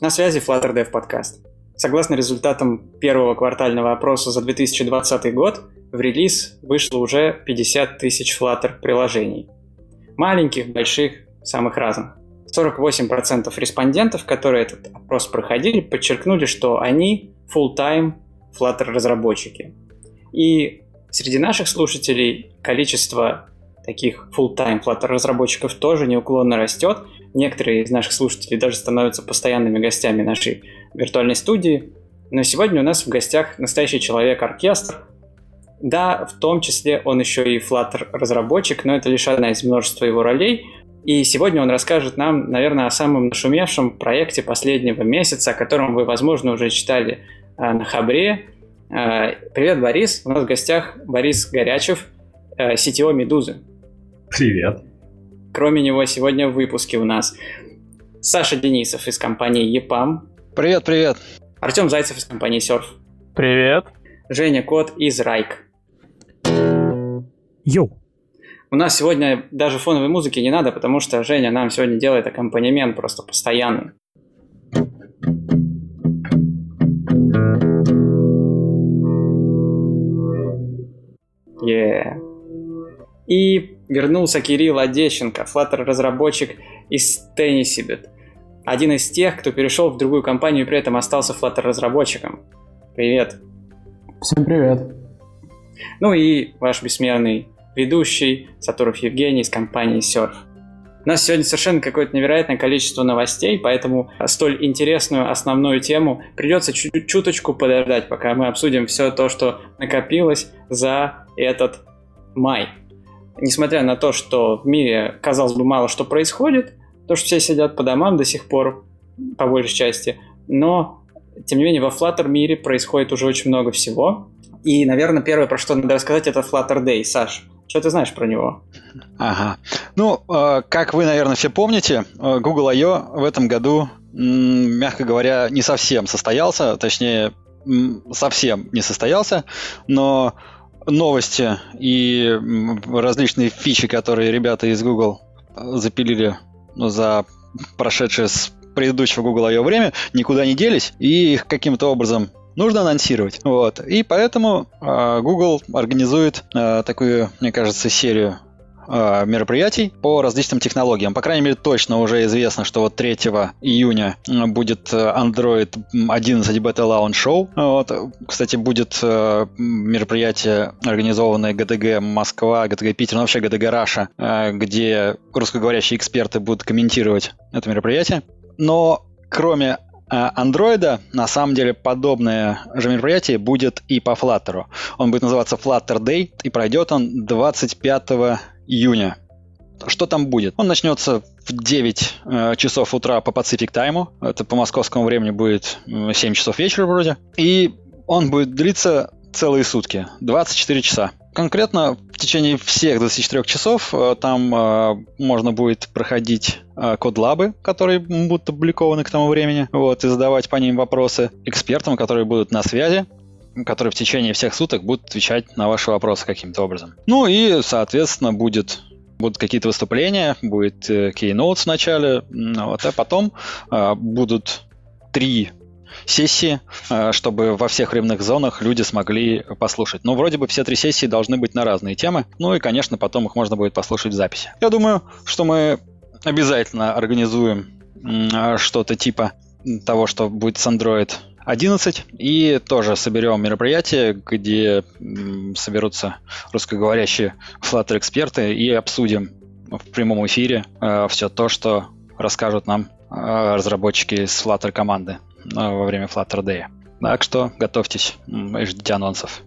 На связи Flutter Dev Podcast. Согласно результатам первого квартального опроса за 2020 год, в релиз вышло уже 50 тысяч Flutter приложений. Маленьких, больших, самых разных. 48% респондентов, которые этот опрос проходили, подчеркнули, что они full-time Flutter разработчики. И среди наших слушателей количество таких full-time Flutter разработчиков тоже неуклонно растет – Некоторые из наших слушателей даже становятся постоянными гостями нашей виртуальной студии. Но сегодня у нас в гостях настоящий человек-оркестр. Да, в том числе он еще и Flutter разработчик, но это лишь одна из множества его ролей. И сегодня он расскажет нам, наверное, о самом нашумевшем проекте последнего месяца, о котором вы, возможно, уже читали э, на Хабре. Э, привет, Борис. У нас в гостях Борис Горячев, э, CTO «Медузы». Привет. Кроме него сегодня в выпуске у нас Саша Денисов из компании EPAM. Привет, привет. Артем Зайцев из компании Surf. Привет. Женя Кот из Райк. Йоу. У нас сегодня даже фоновой музыки не надо, потому что Женя нам сегодня делает аккомпанемент просто постоянный. Yeah. И вернулся Кирилл Одещенко, Flutter-разработчик из Tennisibet. Один из тех, кто перешел в другую компанию и при этом остался Flutter-разработчиком. Привет. Всем привет. Ну и ваш бессмертный ведущий Сатуров Евгений из компании Surf. У нас сегодня совершенно какое-то невероятное количество новостей, поэтому столь интересную основную тему придется чуть чуточку подождать, пока мы обсудим все то, что накопилось за этот май несмотря на то, что в мире, казалось бы, мало что происходит, то, что все сидят по домам до сих пор, по большей части, но, тем не менее, во Flutter мире происходит уже очень много всего. И, наверное, первое, про что надо рассказать, это Flutter Day. Саш, что ты знаешь про него? Ага. Ну, э, как вы, наверное, все помните, э, Google I.O. в этом году, мягко говоря, не совсем состоялся, точнее, совсем не состоялся, но новости и различные фичи, которые ребята из Google запилили за прошедшее с предыдущего Google I.O. время, никуда не делись, и их каким-то образом нужно анонсировать. Вот. И поэтому э, Google организует э, такую, мне кажется, серию э, мероприятий по различным технологиям. По крайней мере, точно уже известно, что вот 3 июня будет э, Android 11 Beta Launch Show. Вот. Кстати, будет э, мероприятие, организованное ГДГ Москва, ГДГ Питер, ну вообще ГДГ Раша, э, где русскоговорящие эксперты будут комментировать это мероприятие. Но кроме андроида, на самом деле, подобное же мероприятие будет и по Flutter. Он будет называться Flutter Day, и пройдет он 25 июня. Что там будет? Он начнется в 9 э, часов утра по Pacific Time. Это по московскому времени будет 7 часов вечера вроде. И он будет длиться целые сутки, 24 часа. Конкретно в течение всех 24 часов э, там э, можно будет проходить э, codelab ы, которые будут опубликованы к тому времени, вот, и задавать по ним вопросы экспертам, которые будут на связи которые в течение всех суток будут отвечать на ваши вопросы каким-то образом. Ну и, соответственно, будет будут какие-то выступления, будет э, keynote в начале, вот, а потом э, будут три сессии, э, чтобы во всех временных зонах люди смогли послушать. Ну, вроде бы все три сессии должны быть на разные темы, ну и, конечно, потом их можно будет послушать в записи. Я думаю, что мы обязательно организуем э, что-то типа того, что будет с Android 11. И тоже соберем мероприятие, где соберутся русскоговорящие Flutter-эксперты и обсудим в прямом эфире э, все то, что расскажут нам э, разработчики из Flutter команды э, во время Flutter Day. Так что готовьтесь и ждите анонсов.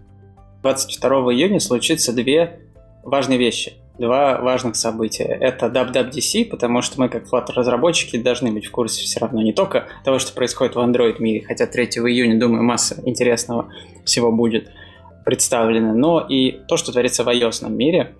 22 июня случится две важные вещи два важных события. Это WWDC, потому что мы, как Flutter-разработчики, должны быть в курсе все равно не только того, что происходит в Android мире, хотя 3 июня, думаю, масса интересного всего будет представлено, но и то, что творится в iOS мире.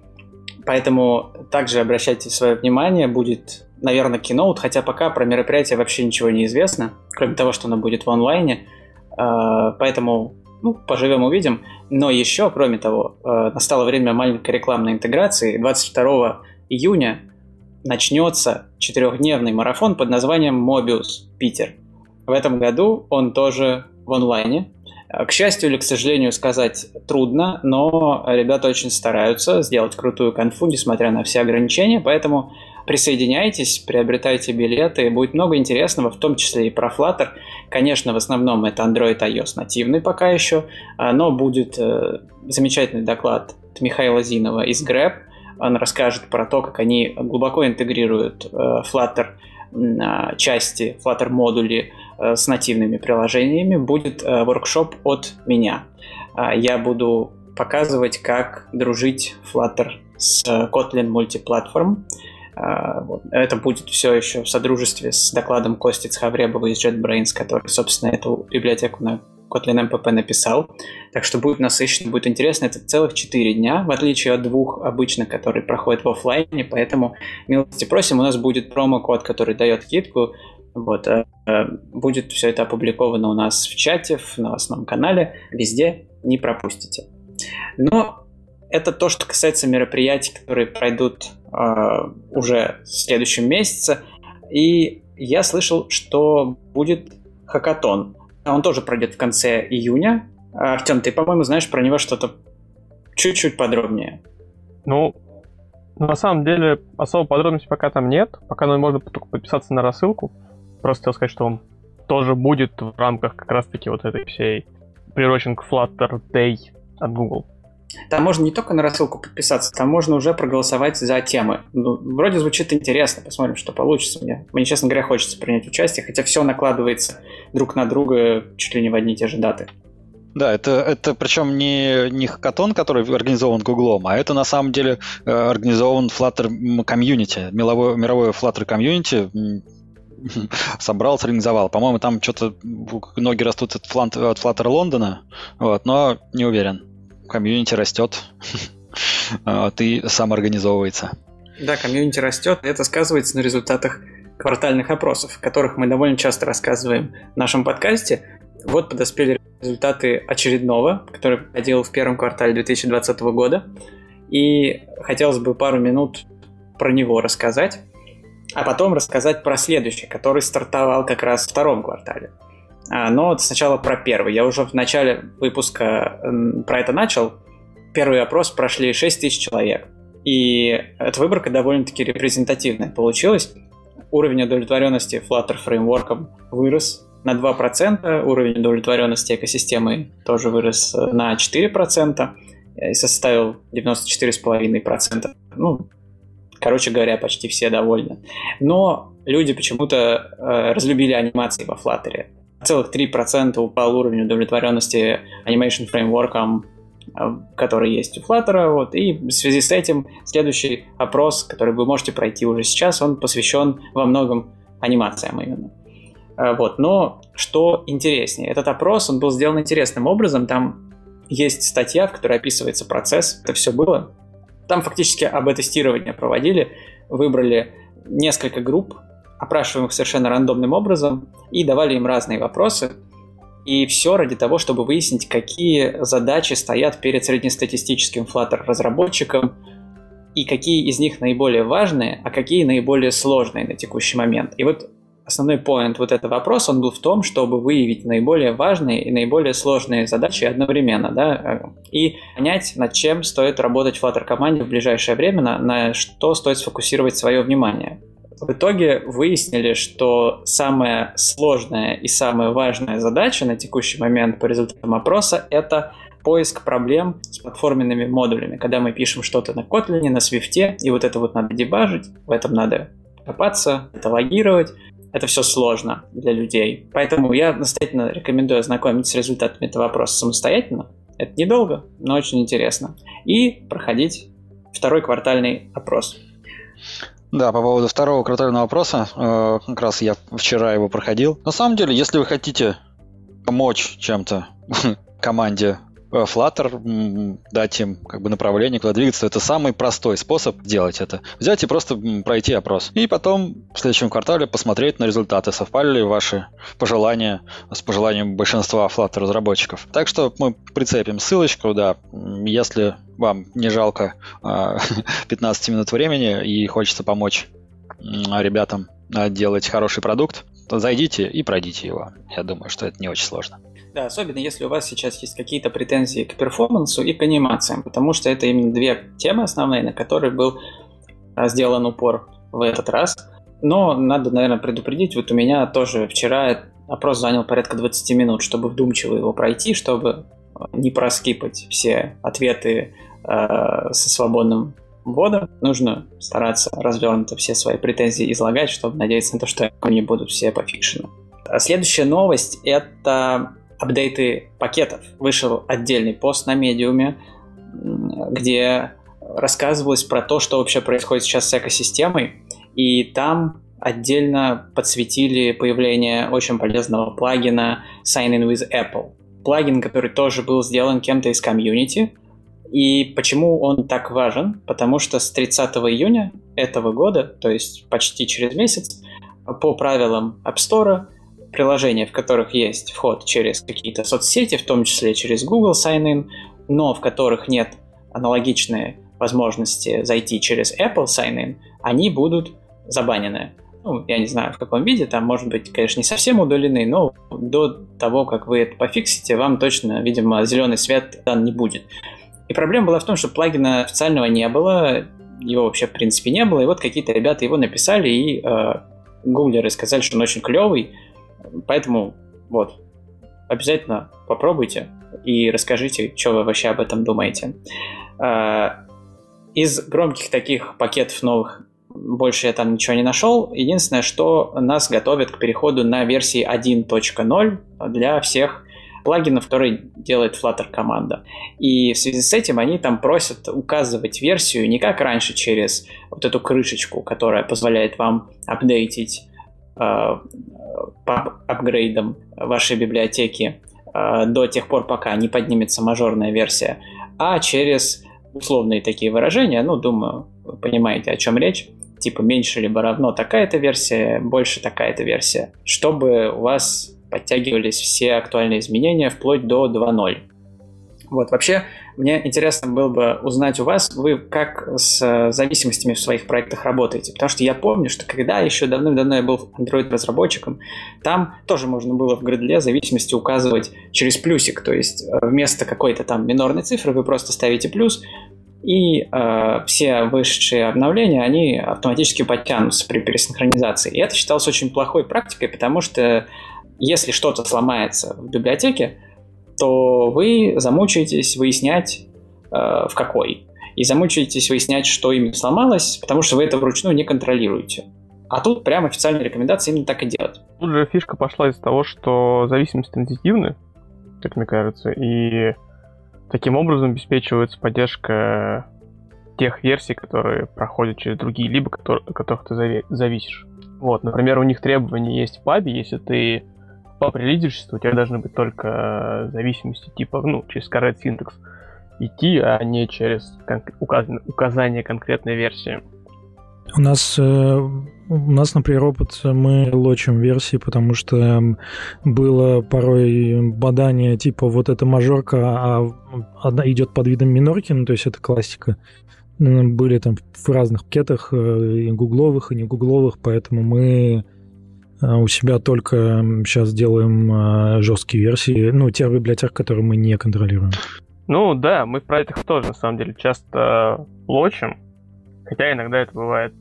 Поэтому также обращайте свое внимание, будет, наверное, Keynote, хотя пока про мероприятие вообще ничего не известно, кроме того, что оно будет в онлайне. А, поэтому ну, поживем, увидим. Но еще, кроме того, э, настало время маленькой рекламной интеграции. 22 июня начнется четырехдневный марафон под названием Mobius Питер. В этом году он тоже в онлайне. К счастью или к сожалению сказать трудно, но ребята очень стараются сделать крутую конфу, несмотря на все ограничения, поэтому присоединяйтесь, приобретайте билеты, будет много интересного, в том числе и про Flutter. Конечно, в основном это Android iOS нативный пока еще, а, но будет э, замечательный доклад от Михаила Зинова из Grab. Он расскажет про то, как они глубоко интегрируют э, Flutter а, части, Flutter модули э, с нативными приложениями. Будет воркшоп от меня. А, я буду показывать, как дружить Flutter с Kotlin Multiplatform. А, Это будет все еще в содружестве с докладом Кости Цхавребова из JetBrains, который, собственно, эту библиотеку на Kotlin MPP написал. Так что будет насыщенно, будет интересно. Это целых 4 дня, в отличие от двух обычных, которые проходят в офлайне. Поэтому, милости просим, у нас будет промокод, который дает скидку. Вот, э, э, будет все это опубликовано у нас в чате, в новостном канале, везде, не пропустите. Но это то, что касается мероприятий, которые пройдут э, уже в следующем месяце. И я слышал, что будет хакатон. Он тоже пройдет в конце июня. Артем, ты, по-моему, знаешь про него что-то чуть-чуть подробнее. Ну, на самом деле, особо подробностей пока там нет. Пока ну, можно только подписаться на рассылку. Просто хотел сказать, что он тоже будет в рамках как раз-таки вот этой всей приурочен к Flutter Day от Google. Там можно не только на рассылку подписаться, там можно уже проголосовать за темы. Ну, вроде звучит интересно, посмотрим, что получится. Мне, мне, честно говоря, хочется принять участие, хотя все накладывается друг на друга чуть ли не в одни и те же даты. Да, это, это причем не, не хакатон, который организован Гуглом, а это на самом деле э, организован Flutter community, мировое, мировое Flutter community собрал, сорганизовал. По-моему, там что-то ноги растут от, Flutter Лондона, вот, но не уверен community растет, ты сам организовывается. Да, community растет, и это сказывается на результатах квартальных опросов, о которых мы довольно часто рассказываем в нашем подкасте. Вот подоспели результаты очередного, который проходил в первом квартале 2020 года. И хотелось бы пару минут про него рассказать, а потом рассказать про следующий, который стартовал как раз в втором квартале. А, но сначала про первый. Я уже в начале выпуска про это начал. Первый опрос прошли 6 тысяч человек. И эта выборка довольно-таки репрезентативная получилась. Уровень удовлетворенности Flutter фреймворком вырос на 2%, уровень удовлетворенности экосистемой тоже вырос э, на 4% и составил 94,5%. Ну, короче говоря, почти все довольны. Но люди почему-то э, разлюбили анимации во Flutter целых 3% упал уровень удовлетворенности Animation фреймворком, э, который есть у Flutter. Вот. И в связи с этим следующий опрос, который вы можете пройти уже сейчас, он посвящен во многом анимациям именно. Э, вот. Но что интереснее, этот опрос, он был сделан интересным образом. Там есть статья, в которой описывается процесс. Это все было. Там фактически об тестирование проводили, выбрали несколько групп опрашиваем их совершенно рандомным образом и давали им разные вопросы. И все ради того, чтобы выяснить, какие задачи стоят перед среднестатистическим Flutter разработчиком и какие из них наиболее важные, а какие наиболее сложные на текущий момент. И вот основной поинт вот этого вопроса, он был в том, чтобы выявить наиболее важные и наиболее сложные задачи одновременно, да, и понять, над чем стоит работать Flutter команде в ближайшее время, на, на что стоит сфокусировать свое внимание. В итоге выяснили, что самая сложная и самая важная задача на текущий момент по результатам опроса – это поиск проблем с платформенными модулями. Когда мы пишем что-то на Kotlin, на Swift, и вот это вот надо дебажить, в этом надо копаться, это логировать, это все сложно для людей. Поэтому я настоятельно рекомендую ознакомиться с результатами этого вопроса самостоятельно. Это недолго, но очень интересно. И проходить второй квартальный опрос. Да, по поводу второго квартального вопроса, э, как раз я вчера его проходил. На самом деле, если вы хотите помочь чем-то команде Flutter, дать им как бы направление, куда двигаться, это самый простой способ делать это. Взять и просто пройти опрос. И потом в следующем квартале посмотреть на результаты, совпали ли ваши пожелания с пожеланием большинства Flutter разработчиков. Так что мы прицепим ссылочку, да, если вам не жалко 15 а, минут времени и хочется помочь ребятам а, делать хороший продукт, то зайдите и пройдите его. Я думаю, что это не очень сложно. Да, особенно если у вас сейчас есть какие-то претензии к перформансу и к анимациям, потому что это именно две темы основные, на которые был а, сделан упор в этот раз. Но надо, наверное, предупредить, вот у меня тоже вчера опрос занял порядка 20 минут, чтобы вдумчиво его пройти, чтобы а, не проскипать все ответы э, со свободным вводом. Нужно стараться развернуто все свои претензии излагать, чтобы надеяться на то, что они будут все пофикшены. Следующая новость — это апдейты пакетов. Вышел отдельный пост на медиуме, где рассказывалось про то, что вообще происходит сейчас с экосистемой, и там отдельно подсветили появление очень полезного плагина Sign In with Apple. Плагин, который тоже был сделан кем-то из комьюнити. И почему он так важен? Потому что с 30 июня этого года, то есть почти через месяц, по правилам App Store приложения, в которых есть вход через какие-то соцсети, в том числе через Google Sign-in, но в которых нет аналогичной возможности зайти через Apple Sign-in, они будут забанены. Ну, я не знаю, в каком виде, там, может быть, конечно, не совсем удалены, но до того, как вы это пофиксите, вам точно, видимо, зеленый свет дан не будет. И проблема была в том, что плагина официального не было, его вообще, в принципе, не было, и вот какие-то ребята его написали, и э, гуглеры сказали, что он очень клевый, Поэтому вот, обязательно попробуйте и расскажите, что вы вообще об этом думаете. А, из громких таких пакетов новых больше я там ничего не нашел. Единственное, что нас готовят к переходу на версии 1.0 для всех плагинов, которые делает Flutter команда. И в связи с этим они там просят указывать версию не как раньше через вот эту крышечку, которая позволяет вам апдейтить апгрейдом вашей библиотеки э, до тех пор, пока не поднимется мажорная версия, а через условные такие выражения, ну, думаю, вы понимаете, о чем речь, типа меньше либо равно такая-то версия, больше такая-то версия, чтобы у вас подтягивались все актуальные изменения вплоть до 2.0. Вот, вообще, мне интересно было бы узнать у вас, вы как с зависимостями в своих проектах работаете. Потому что я помню, что когда еще давным-давно я был Android-разработчиком, там тоже можно было в гридле зависимости указывать через плюсик. То есть э, вместо какой-то там минорной цифры вы просто ставите плюс, и э, все вышедшие обновления, они автоматически подтянутся при пересинхронизации. И это считалось очень плохой практикой, потому что если что-то сломается в библиотеке, то вы замучаетесь выяснять, э, в какой. И замучаетесь выяснять, что именно сломалось, потому что вы это вручную не контролируете. А тут прям официальная рекомендация именно так и делать. Тут же фишка пошла из того, что зависимости транзитивны, как мне кажется, и таким образом обеспечивается поддержка тех версий, которые проходят через другие, либо которые, которых ты зависишь. Вот, например, у них требования есть в пабе, если ты по прилидерству у тебя должны быть только зависимости типа, ну, через correct синтекс идти, а не через кон- указ- указание конкретной версии. У нас, э, у нас, например, опыт, мы лочим версии, потому что было порой бадание типа вот эта мажорка, а она идет под видом минорки, ну то есть это классика. Были там в разных пакетах, э, и гугловых, и не гугловых, поэтому мы у себя только сейчас делаем а, жесткие версии, ну, тех библиотек, которые мы не контролируем. Ну да, мы про это тоже на самом деле часто лочим, хотя иногда это бывает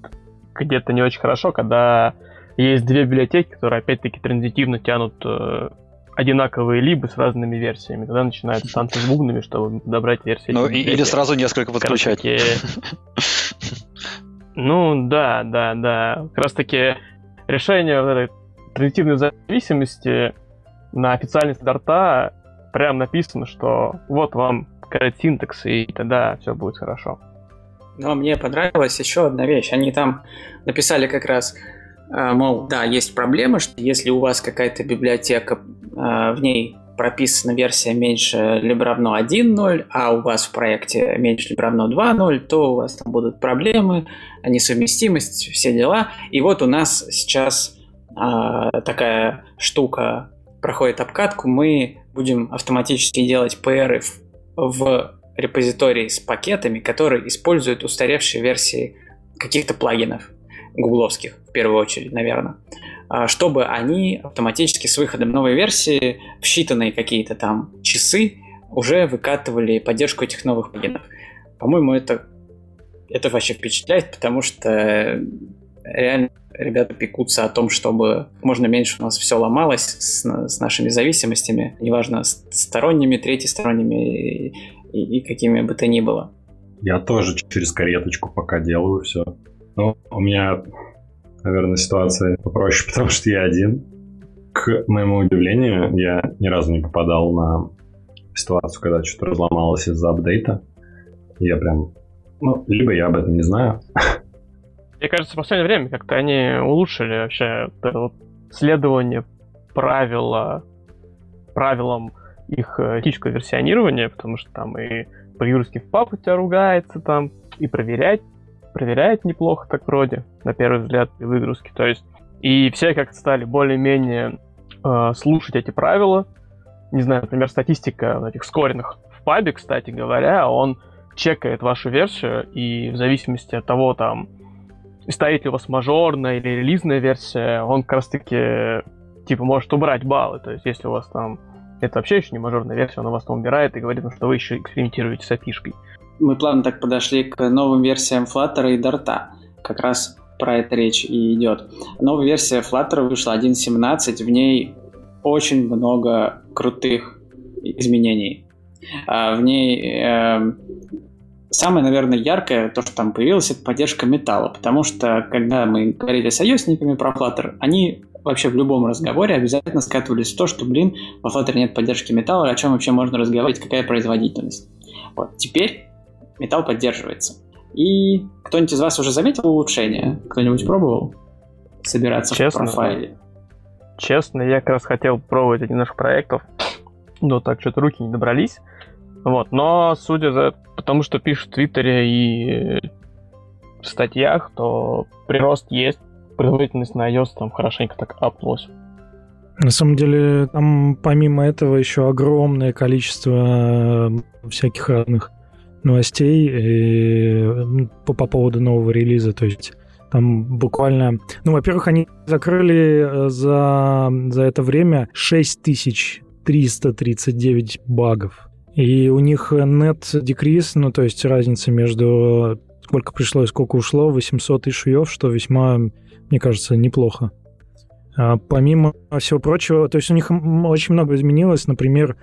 где-то не очень хорошо, когда есть две библиотеки, которые опять-таки транзитивно тянут э, одинаковые либо с разными версиями. Тогда начинают танцы с бубнами, чтобы подобрать версии. Ну, или сразу несколько подключать. Ну, да, да, да. Как раз таки решение вот этой транзитивной зависимости на официальной стандарта прям написано, что вот вам коррект синтекс, и тогда все будет хорошо. Но мне понравилась еще одна вещь. Они там написали как раз, э, мол, да, есть проблема, что если у вас какая-то библиотека, э, в ней прописана версия меньше либо равно 1.0, а у вас в проекте меньше либо равно 2.0, то у вас там будут проблемы, несовместимость, все дела. И вот у нас сейчас а, такая штука проходит обкатку, мы будем автоматически делать PR в, в репозитории с пакетами, которые используют устаревшие версии каких-то плагинов гугловских, в первую очередь, наверное. А, чтобы они автоматически с выходом новой версии в считанные какие-то там часы уже выкатывали поддержку этих новых плагинов. По-моему, это, это вообще впечатляет, потому что реально ребята пекутся о том, чтобы можно меньше у нас все ломалось с, с нашими зависимостями, неважно, сторонними, третьесторонними и, и, и какими бы то ни было. Я тоже через кареточку пока делаю все. Но у меня, наверное, ситуация попроще, потому что я один. К моему удивлению, я ни разу не попадал на ситуацию, когда что-то разломалось из-за апдейта. Я прям... Ну, либо я об этом не знаю, Мне кажется, в последнее время как-то они улучшили вообще это вот следование правила, правилам их э, этического версионирования, потому что там и по-юрски в папу тебя ругается там, и проверять, проверяет неплохо так вроде, на первый взгляд, при выгрузке. То есть, и все как-то стали более-менее э, слушать эти правила. Не знаю, например, статистика этих скоренных в пабе, кстати говоря, он чекает вашу версию, и в зависимости от того, там, стоит ли у вас мажорная или релизная версия, он как раз-таки типа может убрать баллы. То есть, если у вас там это вообще еще не мажорная версия, он у вас там убирает и говорит, ну, что вы еще экспериментируете с опишкой. Мы плавно так подошли к новым версиям Flutter и Dart. Как раз про это речь и идет. Новая версия Flutter вышла 1.17, в ней очень много крутых изменений. А, в ней э, Самое, наверное, яркое, то, что там появилось, это поддержка металла, потому что, когда мы говорили с союзниками про Flutter, они вообще в любом разговоре обязательно скатывались в то, что, блин, во Flutter нет поддержки металла, о чем вообще можно разговаривать, какая производительность. Вот, теперь металл поддерживается. И кто-нибудь из вас уже заметил улучшение? Кто-нибудь пробовал собираться Честно, в профайле? Честно, я как раз хотел пробовать один из наших проектов, но так что-то руки не добрались. Вот, но судя за потому что пишут в Твиттере и в статьях, то прирост есть, производительность на iOS там хорошенько так аплось. На самом деле, там помимо этого еще огромное количество э, всяких разных новостей и, по, по поводу нового релиза. То есть там буквально... Ну, во-первых, они закрыли э, за, за это время 6339 багов. И у них net decrease, ну, то есть разница между сколько пришло и сколько ушло, 800 ишуев, что весьма, мне кажется, неплохо. А помимо всего прочего, то есть у них очень много изменилось, например, э,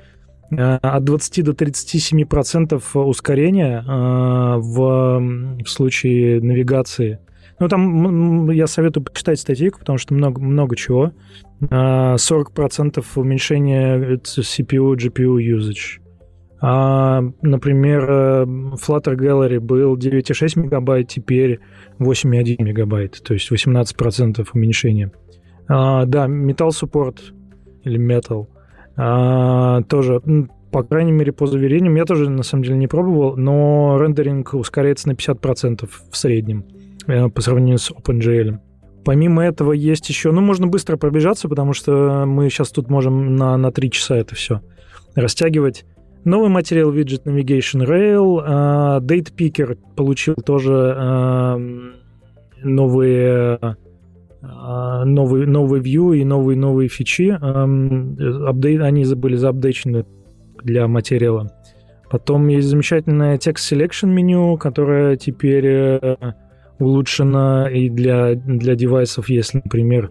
от 20 до 37 процентов ускорения э, в, в случае навигации. Ну, там я советую почитать статейку, потому что много, много чего. 40 а, процентов уменьшения CPU, GPU usage. А, например, э, Flutter Gallery был 9,6 мегабайт, теперь 8,1 мегабайт, то есть 18% уменьшения. А, да, Metal Support или Metal а, тоже, по крайней мере, по заверениям, я тоже на самом деле не пробовал, но рендеринг ускоряется на 50% в среднем э, по сравнению с OpenGL. Помимо этого есть еще, ну, можно быстро пробежаться, потому что мы сейчас тут можем на, на 3 часа это все растягивать. Новый материал Widget Navigation Rail. Uh, Date Picker получил тоже uh, новые новый, новый view и новые новые фичи. Апдейт, они были заапдейчены для материала. Потом есть замечательное Text Selection меню, которое теперь uh, улучшено и для, для девайсов, если, например,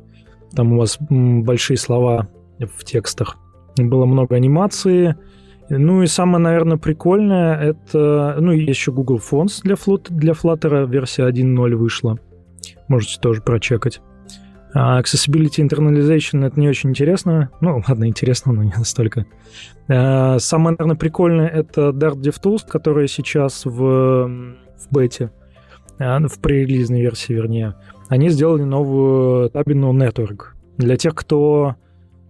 там у вас большие слова в текстах. Было много анимации, ну и самое, наверное, прикольное, это... Ну, есть еще Google Fonts для, флот, для Flutter, версия 1.0 вышла. Можете тоже прочекать. А accessibility Internalization это не очень интересно. Ну, ладно, интересно, но не настолько. А, самое, наверное, прикольное это Dart DevTools, который сейчас в, в бете, а, в пререлизной версии, вернее. Они сделали новую табину Network. Для тех, кто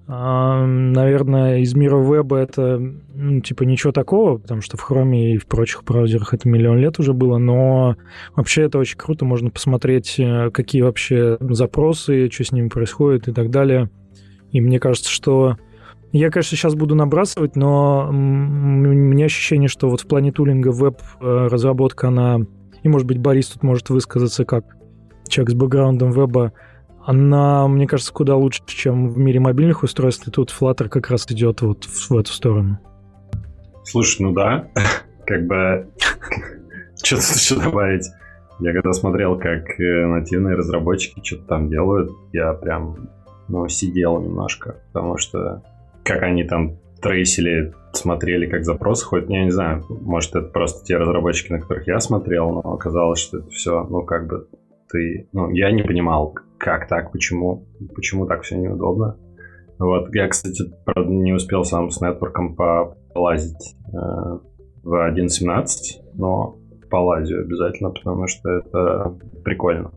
Наверное, из мира веба это, ну, типа, ничего такого, потому что в Chrome и в прочих браузерах это миллион лет уже было, но вообще это очень круто, можно посмотреть, э, какие вообще запросы, что с ними происходит и так далее. И мне кажется, что я, конечно, сейчас буду набрасывать, но у меня ощущение, что вот в плане тулинга веб-разработка, э, она... И, может быть, Борис тут может высказаться как человек с бэкграундом веба, она, мне кажется, куда лучше, чем в мире мобильных устройств, и тут Flutter как раз идет вот в, в эту сторону. Слушай, ну да, как бы, что тут еще добавить? Я когда смотрел, как э, нативные разработчики что-то там делают, я прям, ну, сидел немножко, потому что как они там трейсили, смотрели, как запросы ходят, я не знаю, может, это просто те разработчики, на которых я смотрел, но оказалось, что это все, ну, как бы ты, ну, я не понимал, как так, почему, почему так все неудобно. Вот, я, кстати, правда, не успел сам с нетворком полазить э, в 1.17, но полазю обязательно, потому что это прикольно.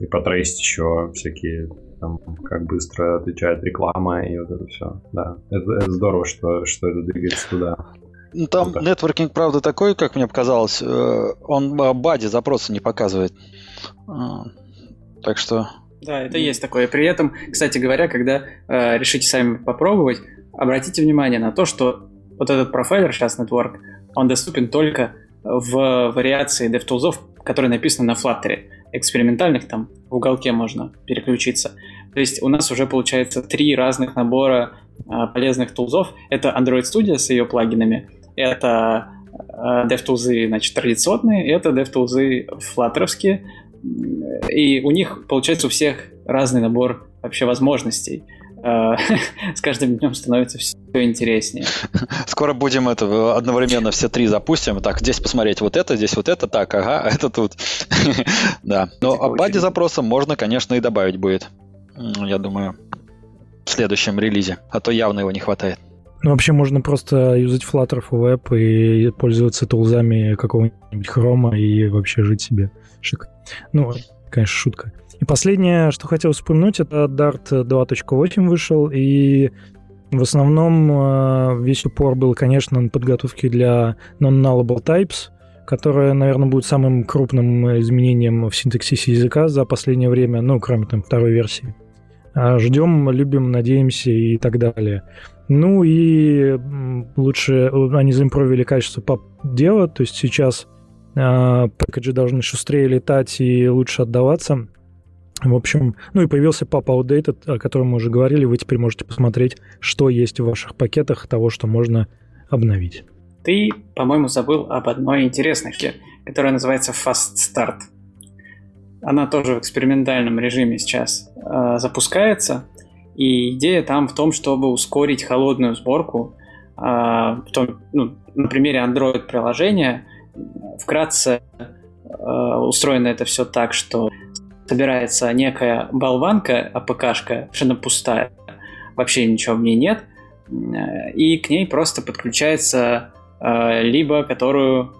И потрейсить еще всякие там, как быстро отвечает реклама и вот это все. Да, это, это здорово, что, что это двигается туда. Ну, там Круто. нетворкинг, правда, такой, как мне показалось, э, он э, бади запросы не показывает. А, так что... Да, это есть такое. При этом, кстати говоря, когда э, решите сами попробовать, обратите внимание на то, что вот этот профайлер сейчас Network, он доступен только в вариации DevTools, которые написаны на Flutter. Экспериментальных там в уголке можно переключиться. То есть у нас уже получается три разных набора э, полезных тулзов. Это Android Studio с ее плагинами, это э, DevTools, значит, традиционные, это DevTools флаттеровские, и у них, получается, у всех разный набор вообще возможностей. Э, с каждым днем становится все интереснее. Скоро будем это одновременно все три запустим. Так, здесь посмотреть вот это, здесь вот это, так, ага, это тут. да. Но о баде запроса можно, конечно, и добавить будет. Я думаю, в следующем релизе. А то явно его не хватает. Ну, вообще можно просто юзать Flutter for Web и пользоваться тулзами какого-нибудь хрома и вообще жить себе. Шик. Ну, конечно, шутка. И последнее, что хотел вспомнить, это Dart 2.8 вышел, и в основном э, весь упор был, конечно, на подготовке для non-nullable types, которое, наверное, будет самым крупным изменением в синтаксисе языка за последнее время, ну, кроме там второй версии. А ждем, любим, надеемся и так далее. Ну и лучше они заимпровили качество пап-дела, то есть сейчас пэкэджи должны шустрее летать и лучше отдаваться. В общем, ну и появился Pop Outdated, о котором мы уже говорили. Вы теперь можете посмотреть, что есть в ваших пакетах того, что можно обновить. Ты, по-моему, забыл об одной интересной которая называется Fast Start. Она тоже в экспериментальном режиме сейчас э, запускается. И идея там в том, чтобы ускорить холодную сборку. Э, в том, ну, на примере Android-приложения вкратце э, устроено это все так, что собирается некая болванка, АПКшка, совершенно пустая, вообще ничего в ней нет, э, и к ней просто подключается э, либо которую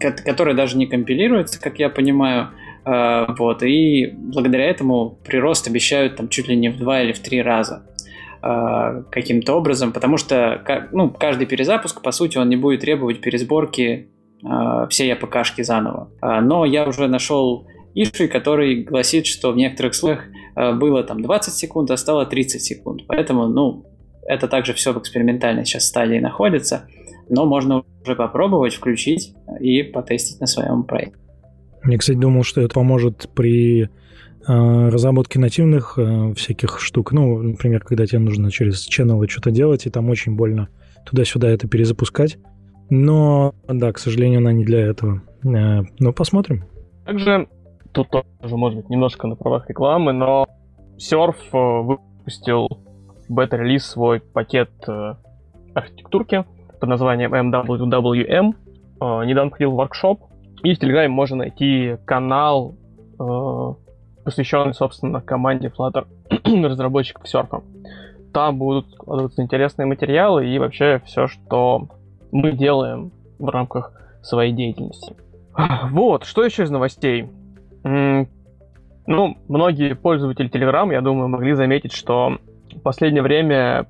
которая даже не компилируется, как я понимаю, вот, и благодаря этому прирост обещают там чуть ли не в два или в три раза каким-то образом, потому что ну, каждый перезапуск, по сути, он не будет требовать пересборки всей АПКшки заново. Но я уже нашел иши, который гласит, что в некоторых случаях э, было там 20 секунд, а стало 30 секунд. Поэтому, ну, это также все в экспериментальной сейчас стадии находится, но можно уже попробовать, включить и потестить на своем проекте. Я, кстати, думал, что это поможет при э, разработке нативных э, всяких штук. Ну, например, когда тебе нужно через ченнелы что-то делать, и там очень больно туда-сюда это перезапускать. Но, да, к сожалению, она не для этого. Э, но посмотрим. Также тут тоже, может быть, немножко на правах рекламы, но Surf э, выпустил бета-релиз свой пакет э, архитектурки под названием MWWM. Э, недавно ходил в воркшоп, и в Телеграме можно найти канал, посвященный, собственно, команде Flutter разработчиков Surf. Там будут складываться интересные материалы и вообще все, что мы делаем в рамках своей деятельности. Вот, что еще из новостей? Ну, многие пользователи Telegram, я думаю, могли заметить, что в последнее время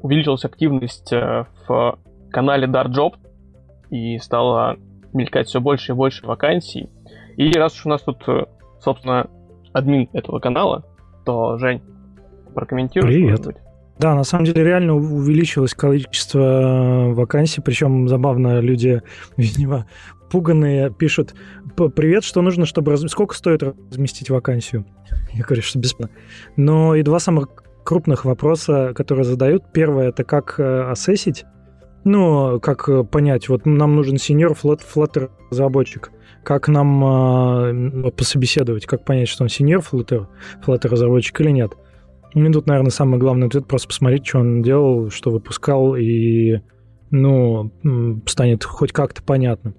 увеличилась активность э, в канале Dark Job и стало мелькать все больше и больше вакансий. И раз уж у нас тут, э, собственно, админ этого канала, то, Жень, прокомментируй. Привет. Да, на самом деле реально увеличилось количество э, вакансий, причем забавно люди, видимо, пуганные пишут, привет, что нужно, чтобы... Раз... Сколько стоит разместить вакансию? Я говорю, что бесплатно. Но и два самых крупных вопроса, которые задают. Первое, это как э, ассесить, ну, как э, понять, вот нам нужен сеньор флаттер разработчик, как нам э, пособеседовать, как понять, что он сеньор флаттер, флаттер разработчик или нет. Ну, тут, наверное, самый главный ответ просто посмотреть, что он делал, что выпускал, и, ну, станет хоть как-то понятно.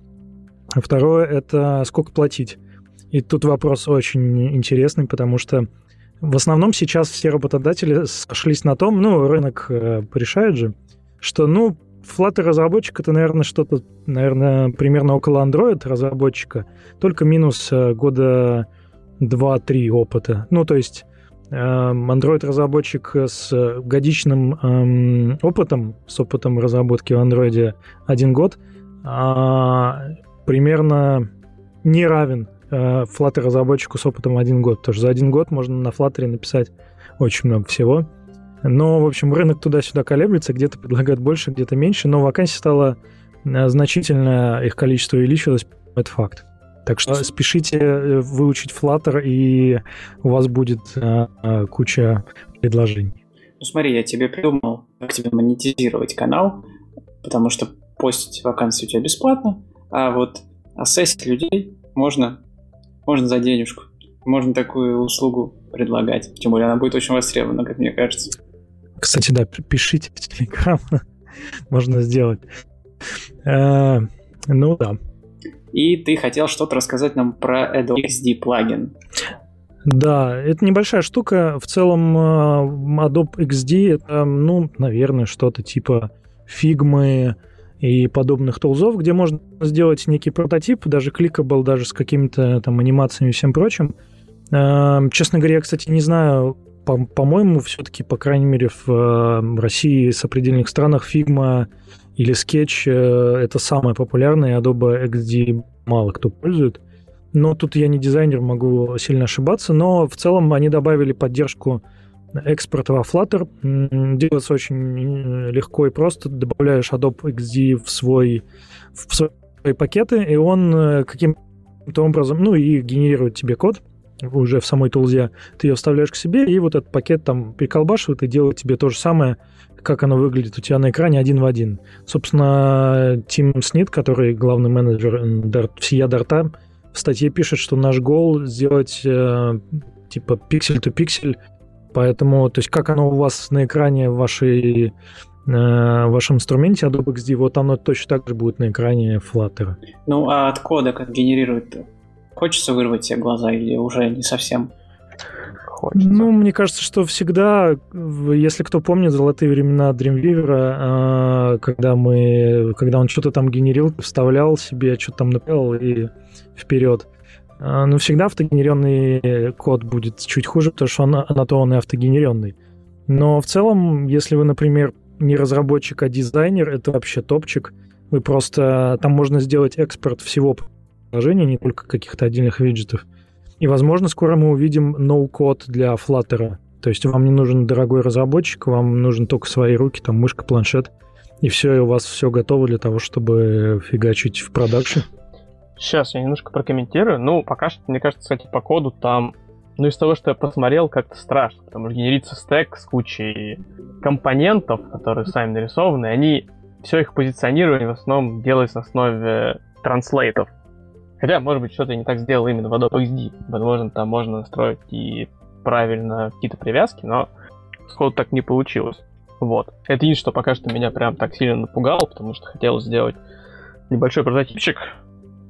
А второе — это сколько платить. И тут вопрос очень интересный, потому что в основном сейчас все работодатели сошлись на том, ну, рынок э, решает же, что, ну, Flutter разработчик это, наверное, что-то, наверное, примерно около Android разработчика, только минус э, года 2-3 опыта. Ну, то есть Эм, Android-разработчик с годичным эм, опытом, с опытом разработки в Android один год, а, примерно не равен э, Flutter-разработчику с опытом один год, потому что за один год можно на Flutter написать очень много всего. Но, в общем, рынок туда-сюда колеблется, где-то предлагают больше, где-то меньше, но вакансий стало э, значительно, их количество увеличилось, это факт. Так что спешите э, выучить Flutter, и у вас будет а, куча предложений. Ну смотри, я тебе придумал, как тебе монетизировать канал, потому что постить вакансии у тебя бесплатно, а вот ассессить людей можно, можно за денежку. Можно такую услугу предлагать. Тем более она будет очень востребована, как мне кажется. Кстати, да, пишите в Telegram. можно сделать. Э, ну да. И ты хотел что-то рассказать нам про Adobe XD плагин. Да, это небольшая штука. В целом э, Adobe XD это, ну, наверное, что-то типа фигмы и подобных тулзов, где можно сделать некий прототип, даже кликабл, даже с какими-то там анимациями и всем прочим. Э, честно говоря, я, кстати, не знаю, по- по-моему, все-таки, по крайней мере, в э, России с определенных странах Figma или Sketch э, это самое популярное, Adobe XD мало кто пользует. Но тут я не дизайнер, могу сильно ошибаться, но в целом они добавили поддержку экспорта во Flutter. Делается очень легко и просто. Добавляешь Adobe XD в свой в свои пакеты, и он э, каким-то образом, ну и генерирует тебе код уже в самой тулзе. Ты ее вставляешь к себе, и вот этот пакет там приколбашивает и делает тебе то же самое, как оно выглядит у тебя на экране один в один. Собственно, Тим Снит, который главный менеджер всея Дарта, в статье пишет, что наш гол сделать э, типа пиксель-то-пиксель, поэтому, то есть как оно у вас на экране в вашей э, в вашем инструменте Adobe XD, вот оно точно так же будет на экране Flutter. Ну, а от кода как генерирует? Хочется вырвать себе глаза или уже не совсем? хочется. Ну, мне кажется, что всегда, если кто помнит золотые времена Dreamweaver, а, когда мы, когда он что-то там генерил, вставлял себе, что-то там написал и вперед. А, но всегда автогенеренный код будет чуть хуже, потому что он, на то он и автогенеренный. Но в целом, если вы, например, не разработчик, а дизайнер, это вообще топчик. Вы просто... Там можно сделать экспорт всего приложения, не только каких-то отдельных виджетов. И, возможно, скоро мы увидим ноу-код для Flutter. То есть вам не нужен дорогой разработчик, вам нужен только свои руки, там мышка, планшет, и все, и у вас все готово для того, чтобы фигачить в продакшн. Сейчас я немножко прокомментирую. Ну, пока что, мне кажется, кстати, по коду там ну, из того, что я посмотрел, как-то страшно, потому что генерится стек с кучей компонентов, которые сами нарисованы, они все их позиционирование в основном делается на основе транслейтов. Хотя, может быть, что-то я не так сделал именно в Adobe XD. Возможно, там можно настроить и правильно какие-то привязки, но сходу так не получилось. Вот. Это единственное, что пока что меня прям так сильно напугало, потому что хотелось сделать небольшой прототипчик.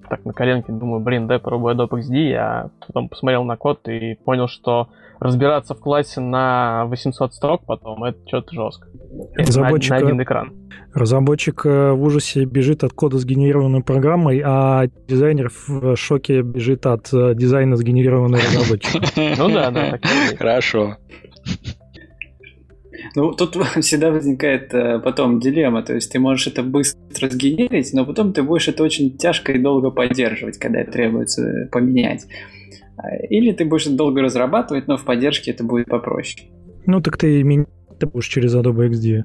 Так, на коленке думаю, блин, дай попробую Adobe XD, а потом посмотрел на код и понял, что разбираться в классе на 800 строк потом, это что-то жестко. Разработчик, на, на один экран. Разработчик э, в ужасе бежит от кода, сгенерированной программой, а дизайнер в шоке бежит от э, дизайна, сгенерированной разработчиком. Ну да, да. Хорошо. Ну, тут всегда возникает э, потом дилемма, то есть ты можешь это быстро сгенерить, но потом ты будешь это очень тяжко и долго поддерживать, когда это требуется поменять. Или ты будешь долго разрабатывать, но в поддержке это будет попроще. Ну, так ты ты будешь через Adobe XD.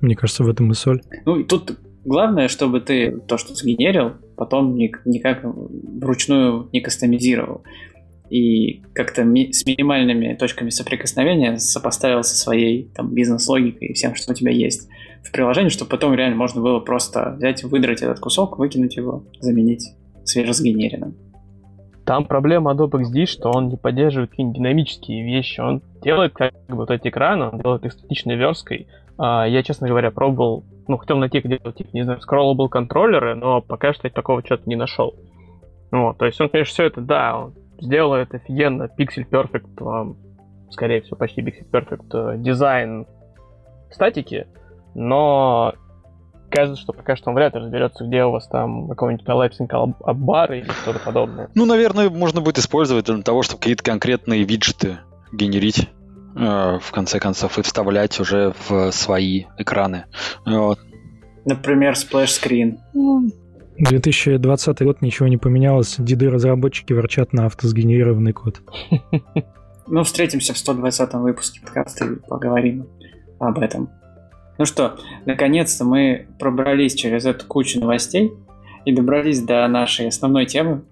Мне кажется, в этом и соль. Ну, тут главное, чтобы ты то, что сгенерил, потом никак вручную не кастомизировал. И как-то ми- с минимальными точками соприкосновения сопоставил со своей там, бизнес-логикой и всем, что у тебя есть в приложении, чтобы потом реально можно было просто взять, выдрать этот кусок, выкинуть его, заменить свежесгенеренным. Там проблема Adobe XD, что он не поддерживает какие-нибудь динамические вещи. Он делает как бы вот эти экраны, он делает их статичной версткой. А, я, честно говоря, пробовал, ну, хотел найти где-то, типа, не знаю, scrollable контроллеры, но пока что я такого что-то не нашел. Вот, то есть он, конечно, все это, да, он сделает офигенно Pixel Perfect вам, скорее всего, почти Pixel Perfect э, дизайн статики, но кажется, что пока что он вряд ли разберется, где у вас там какой-нибудь collapsing bar или что-то подобное. Ну, наверное, можно будет использовать для того, чтобы какие-то конкретные виджеты генерить э, в конце концов и вставлять уже в свои экраны. Вот. Например, splash screen. 2020 год ничего не поменялось. Диды-разработчики ворчат на автосгенерированный код. Ну, встретимся в 120 выпуске подкаста и поговорим об этом. Ну что, наконец-то мы пробрались через эту кучу новостей и добрались до нашей основной темы.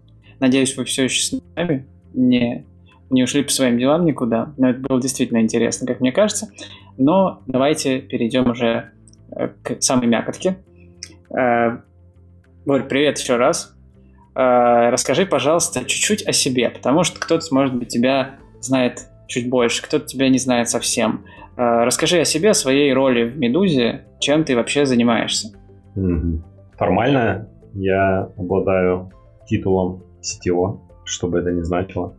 Надеюсь, вы все еще с нами, не, не ушли по своим делам никуда, но это было действительно интересно, как мне кажется. Но давайте перейдем уже э, к самой мякотке. Борь, э, привет еще раз. Э, расскажи, пожалуйста, чуть-чуть о себе, потому что кто-то, может быть, тебя знает чуть больше, кто-то тебя не знает совсем. Э, расскажи о себе, о своей роли в «Медузе», чем ты вообще занимаешься. Формально я обладаю титулом CTO, что бы это ни значило.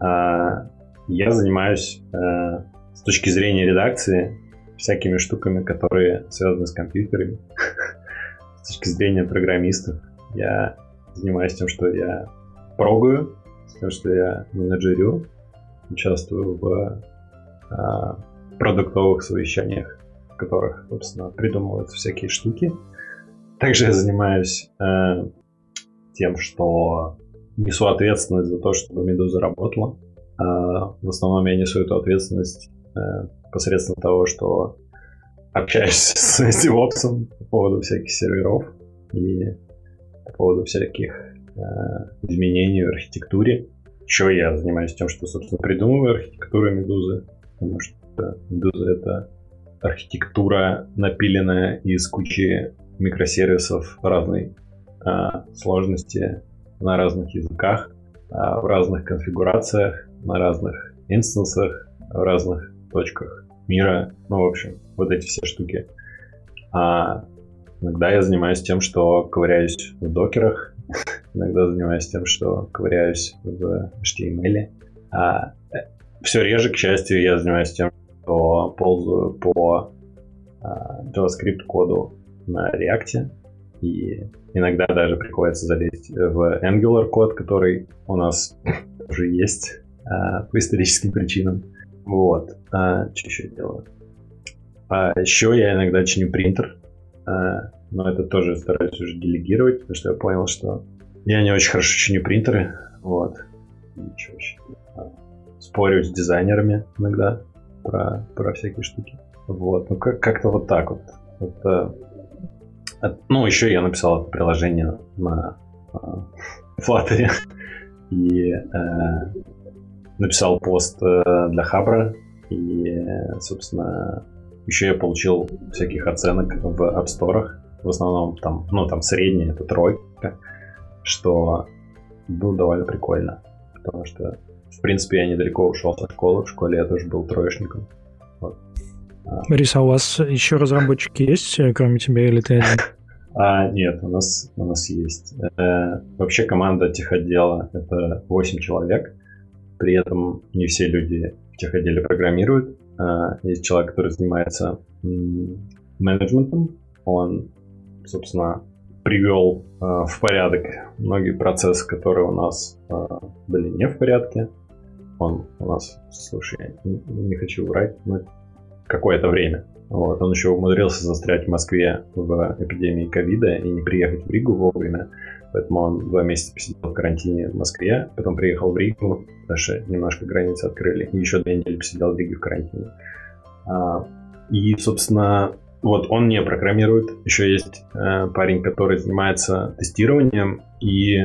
А, я занимаюсь э, с точки зрения редакции всякими штуками, которые связаны с компьютерами. С точки зрения программистов я занимаюсь тем, что я прогаю, тем, что я менеджерю, участвую в а, продуктовых совещаниях, в которых, собственно, придумываются всякие штуки. Также я занимаюсь э, тем, что несу ответственность за то, чтобы Медуза работала. Э, в основном я несу эту ответственность э, посредством того, что общаюсь с DevOps по поводу всяких серверов и по поводу всяких э, изменений в архитектуре. Еще я занимаюсь тем, что, собственно, придумываю архитектуру Медузы, потому что Медуза — это архитектура, напиленная из кучи микросервисов разной а, сложности на разных языках, а, в разных конфигурациях, на разных инстансах, в разных точках мира. Ну, в общем, вот эти все штуки. А иногда я занимаюсь тем, что ковыряюсь в докерах, иногда занимаюсь тем, что ковыряюсь в HTML. А э, все реже, к счастью, я занимаюсь тем, что ползаю по а, JavaScript коду на React, и иногда даже приходится залезть в Angular код, который у нас уже есть а, по историческим причинам. Вот. А, что еще делаю? А еще я иногда чиню принтер, а, но это тоже стараюсь уже делегировать, потому что я понял, что я не очень хорошо чиню принтеры. Вот. Ничего. А, спорю с дизайнерами иногда про, про всякие штуки. Вот, ну как- как-то вот так вот. Это, ну, еще я написал это приложение на э, Flutter и э, написал пост э, для Хабра и, собственно, еще я получил всяких оценок в App Store. В основном там, ну, там средняя, это тройка, что было довольно прикольно. Потому что в принципе, я недалеко ушел со школы. В школе я тоже был троечником. Вот. Борис, а у вас еще разработчики есть, э, кроме тебя, или ты один? А, нет, у нас, у нас есть. Э, вообще команда техотдела — это 8 человек. При этом не все люди в техотделе программируют. А, есть человек, который занимается менеджментом. Он, собственно, привел э, в порядок многие процессы, которые у нас э, были не в порядке он у нас, слушай, не хочу врать, но какое-то время. Вот. Он еще умудрился застрять в Москве в эпидемии ковида и не приехать в Ригу вовремя. Поэтому он два месяца посидел в карантине в Москве, потом приехал в Ригу, даже немножко границы открыли, и еще две недели посидел в Риге в карантине. А, и, собственно, вот он не программирует. Еще есть э, парень, который занимается тестированием, и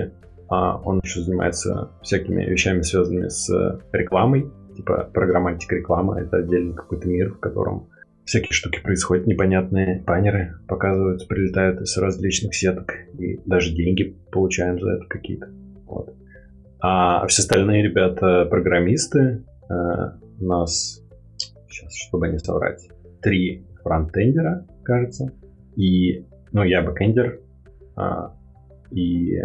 а, он еще занимается всякими вещами, связанными с рекламой. Типа программатика рекламы — это отдельный какой-то мир, в котором всякие штуки происходят, непонятные баннеры показываются, прилетают из различных сеток, и даже деньги получаем за это какие-то. Вот. А все остальные ребята программисты. Э, у нас, сейчас, чтобы не соврать, три фронтендера, кажется, и, ну, я бэкендер, а, и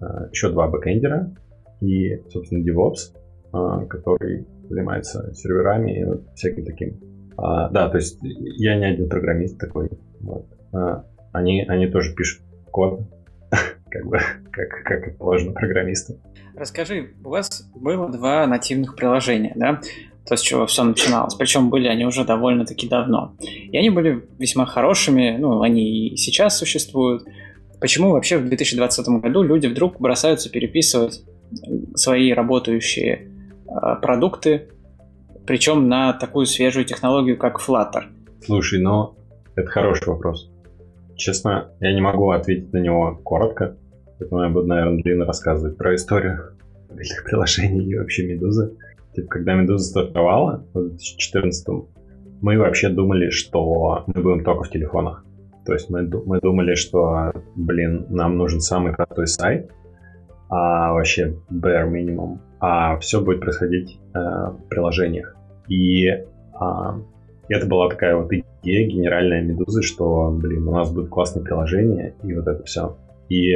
а, еще два бэкендера, и, собственно, DevOps, а, который занимается серверами и вот всяким таким. А, да, то есть я не один программист такой. Вот. А, они, они тоже пишут код, как бы, как, как это положено программистам. Расскажи, у вас было два нативных приложения, да? то, с чего все начиналось. Причем были они уже довольно-таки давно. И они были весьма хорошими, ну, они и сейчас существуют. Почему вообще в 2020 году люди вдруг бросаются переписывать свои работающие э, продукты, причем на такую свежую технологию, как Flutter? Слушай, ну, это хороший вопрос. Честно, я не могу ответить на него коротко, поэтому я буду, наверное, длинно рассказывать про историю мобильных приложений и вообще Медузы. Типа, когда Медуза стартовала в 2014 мы вообще думали, что мы будем только в телефонах. То есть мы, мы думали, что, блин, нам нужен самый простой сайт, а вообще bare minimum, а все будет происходить э, в приложениях. И а, это была такая вот идея генеральная Медузы, что, блин, у нас будет классное приложение, и вот это все. И,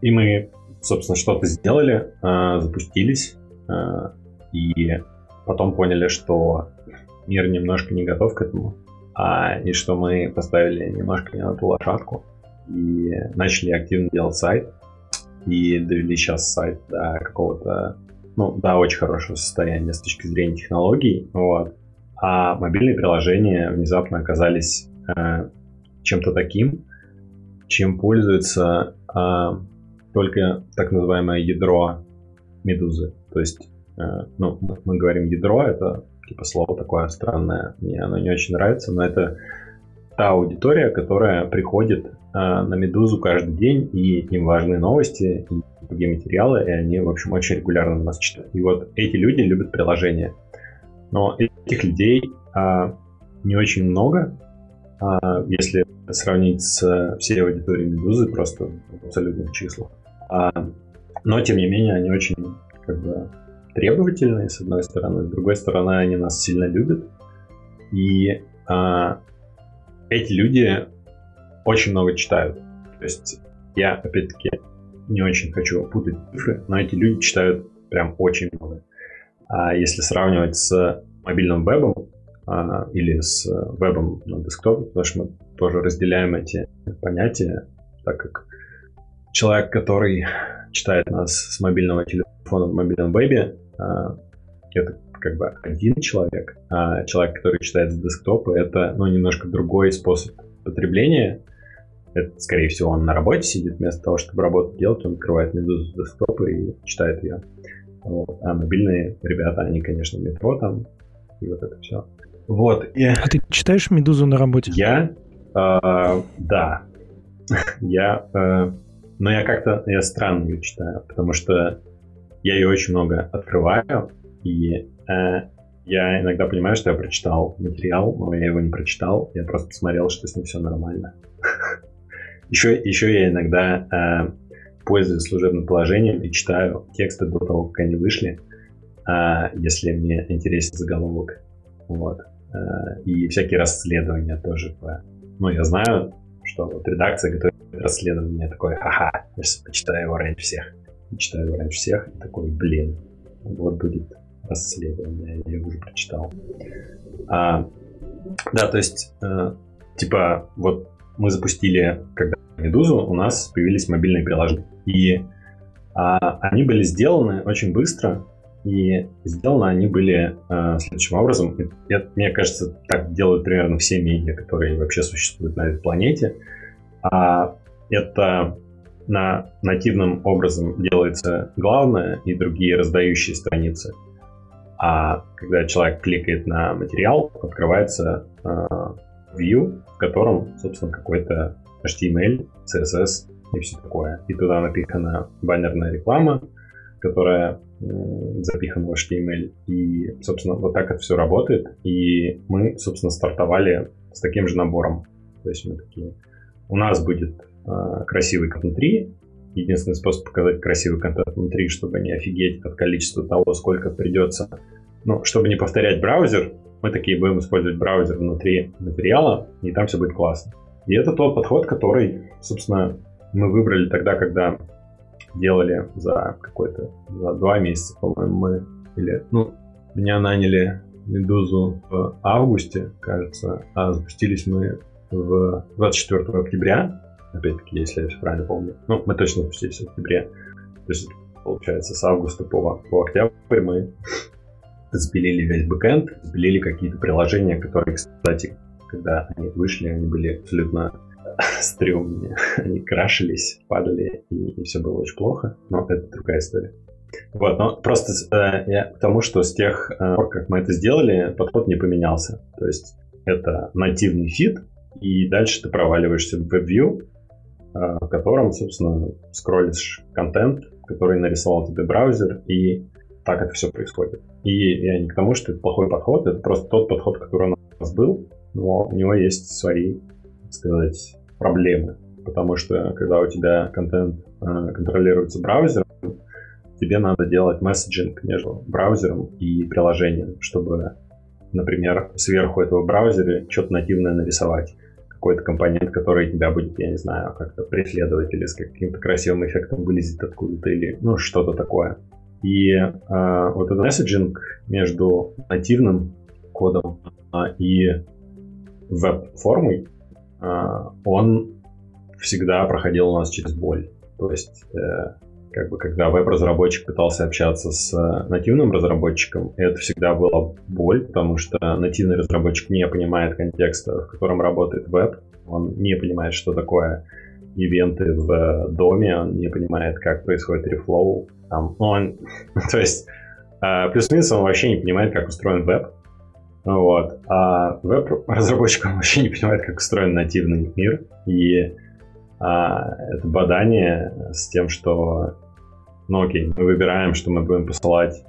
и мы, собственно, что-то сделали, э, запустились, Э, и потом поняли, что мир немножко не готов к этому, а, и что мы поставили немножко не на ту лошадку и начали активно делать сайт, и довели сейчас сайт до какого-то, ну, до очень хорошего состояния с точки зрения технологий, вот. А мобильные приложения внезапно оказались э, чем-то таким, чем пользуется э, только так называемое ядро медузы. То есть, э, ну, мы говорим ядро, это типа слово такое странное, мне оно не очень нравится, но это та аудитория, которая приходит на Медузу каждый день, и им важны новости, и другие материалы, и они, в общем, очень регулярно нас читают. И вот эти люди любят приложения. Но этих людей а, не очень много, а, если сравнить с всей аудиторией Медузы, просто в абсолютных числах. А, но, тем не менее, они очень как бы требовательные, с одной стороны, с другой стороны, они нас сильно любят. И а, эти люди очень много читают. То есть я, опять-таки, не очень хочу путать цифры, но эти люди читают прям очень много. А если сравнивать с мобильным вебом а, или с вебом на десктопе, потому что мы тоже разделяем эти понятия, так как человек, который читает нас с мобильного телефона в мобильном вебе, а, это как бы один человек, а человек, который читает с десктопа, это ну, немножко другой способ потребления. Это, скорее всего, он на работе сидит, вместо того, чтобы работу делать, он открывает медузу с десктопа и читает ее. Вот. А мобильные ребята, они, конечно, метро там, и вот это все. Вот. И... А ты читаешь медузу на работе? Я? Э, да. я э, но я как-то, я странно ее читаю, потому что я ее очень много открываю, и э, я иногда понимаю, что я прочитал материал, но я его не прочитал, я просто посмотрел, что с ним все нормально. Еще, еще я иногда э, пользуюсь служебным положением и читаю тексты до того, как они вышли, э, если мне интересен заголовок. Вот. Э, и всякие расследования тоже. Ну, я знаю, что вот редакция готовит расследование такое, ага, я сейчас почитаю его раньше всех. И читаю его раньше всех, и такой, блин, вот будет расследование, я его уже прочитал. А, да, то есть, э, типа, вот мы запустили, когда Медузу, у нас появились мобильные приложения. И а, они были сделаны очень быстро, и сделаны они были э, следующим образом. Это, мне кажется, так делают примерно все медиа, которые вообще существуют на этой планете. А это на нативным образом делается главное и другие раздающие страницы. А когда человек кликает на материал, открывается э, view, котором, собственно, какой-то HTML, CSS и все такое. И туда напихана баннерная реклама, которая запихана в HTML. И, собственно, вот так это все работает. И мы, собственно, стартовали с таким же набором. То есть мы такие, у нас будет э, красивый внутри. Единственный способ показать красивый контент внутри, чтобы не офигеть от количества того, сколько придется. Ну, чтобы не повторять браузер, мы такие будем использовать браузер внутри материала, и там все будет классно. И это тот подход, который, собственно, мы выбрали тогда, когда делали за какой-то, за два месяца, по-моему, мы, или, ну, меня наняли Медузу в августе, кажется, а запустились мы в 24 октября, опять-таки, если я все правильно помню. Ну, мы точно запустились в октябре. То есть, получается, с августа по, по октябрь мы запилили весь бэкэнд, запилили какие-то приложения, которые, кстати, когда они вышли, они были абсолютно стрёмные. Они крашились, падали, и, и все было очень плохо. Но это другая история. Вот, но просто э, я к тому, что с тех э, пор, как мы это сделали, подход не поменялся. То есть это нативный фит, и дальше ты проваливаешься в WebView, э, в котором, собственно, скроллишь контент, который нарисовал тебе браузер, и так это все происходит. И я не к тому, что это плохой подход, это просто тот подход, который у нас был, но у него есть свои, так сказать, проблемы. Потому что когда у тебя контент э, контролируется браузером, тебе надо делать месседжинг между браузером и приложением, чтобы, например, сверху этого браузера что-то нативное нарисовать. Какой-то компонент, который тебя будет, я не знаю, как-то преследовать или с каким-то красивым эффектом вылезет откуда-то или ну что-то такое. И э, вот этот месседжинг между нативным кодом э, и веб-формой, э, он всегда проходил у нас через боль. То есть э, как бы когда веб-разработчик пытался общаться с э, нативным разработчиком, это всегда была боль, потому что нативный разработчик не понимает контекста, в котором работает веб, он не понимает, что такое ивенты в доме, он не понимает, как происходит рефлоу. Там, ну, он, то есть, э, плюс-минус он вообще не понимает, как устроен веб. Вот. А веб-разработчик вообще не понимает, как устроен нативный мир. И а, это бадание с тем, что, ну окей, мы выбираем, что мы будем посылать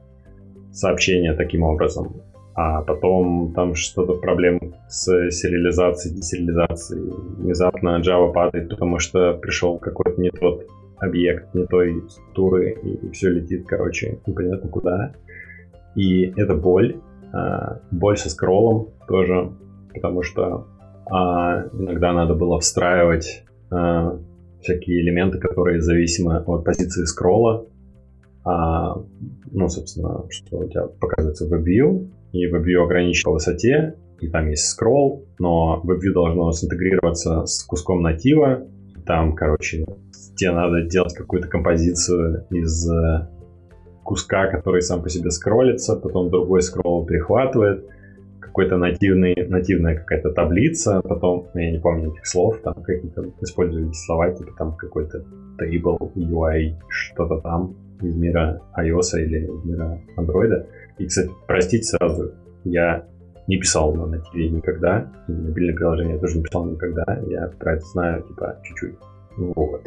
сообщения таким образом, а потом там что-то проблем с сериализацией, десериализацией. Внезапно Java падает, потому что пришел какой-то не тот объект, не той структуры, и все летит, короче, непонятно куда. И это боль. А, боль со скроллом тоже, потому что а, иногда надо было встраивать э, всякие элементы, которые зависимы от позиции скролла. А, ну, собственно, что у тебя показывается в WebView, и WebView ограничен по высоте, и там есть скролл, но WebView должно синтегрироваться с куском натива. Там, короче, тебе надо делать какую-то композицию из э, куска, который сам по себе скроллится, потом другой скролл перехватывает, какой-то нативный, нативная какая-то таблица, потом, ну, я не помню этих слов, там какие-то использовались слова, типа там какой-то table, UI, что-то там из мира iOS или из мира Android. И, кстати, простите сразу, я не писал на нативе никогда, и мобильное приложение я тоже не писал никогда, я про это знаю, типа, чуть-чуть. Вот.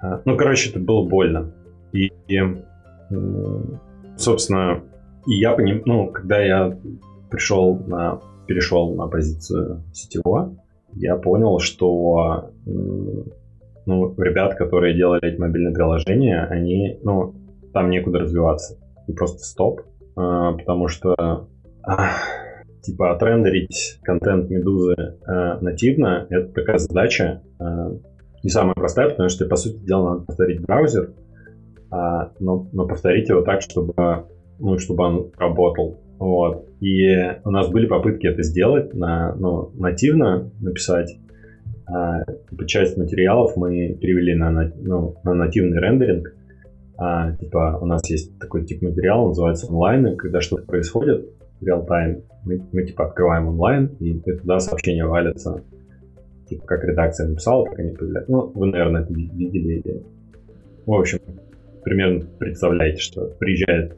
А, ну, короче, это было больно. И, и собственно, и я понимаю, ну, когда я пришел на, перешел на позицию сетевого, я понял, что ну, ребят, которые делали эти мобильные приложения, они, ну, там некуда развиваться. И просто стоп. А, потому что а, типа отрендерить контент Медузы а, нативно, это такая задача не самая простая, потому что, по сути дела, надо повторить браузер, но, но повторить его так, чтобы, ну, чтобы он работал. Вот. И у нас были попытки это сделать, на, ну, нативно написать. Типа, часть материалов мы перевели на, ну, на нативный рендеринг. А, типа, у нас есть такой тип материала, называется онлайн, и когда что-то происходит в реал-тайм, мы, мы, типа, открываем онлайн, и туда сообщения валятся. Типа, как редакция написала, так они появляются. Ну, вы, наверное, это видели. В общем, примерно представляете, что приезжает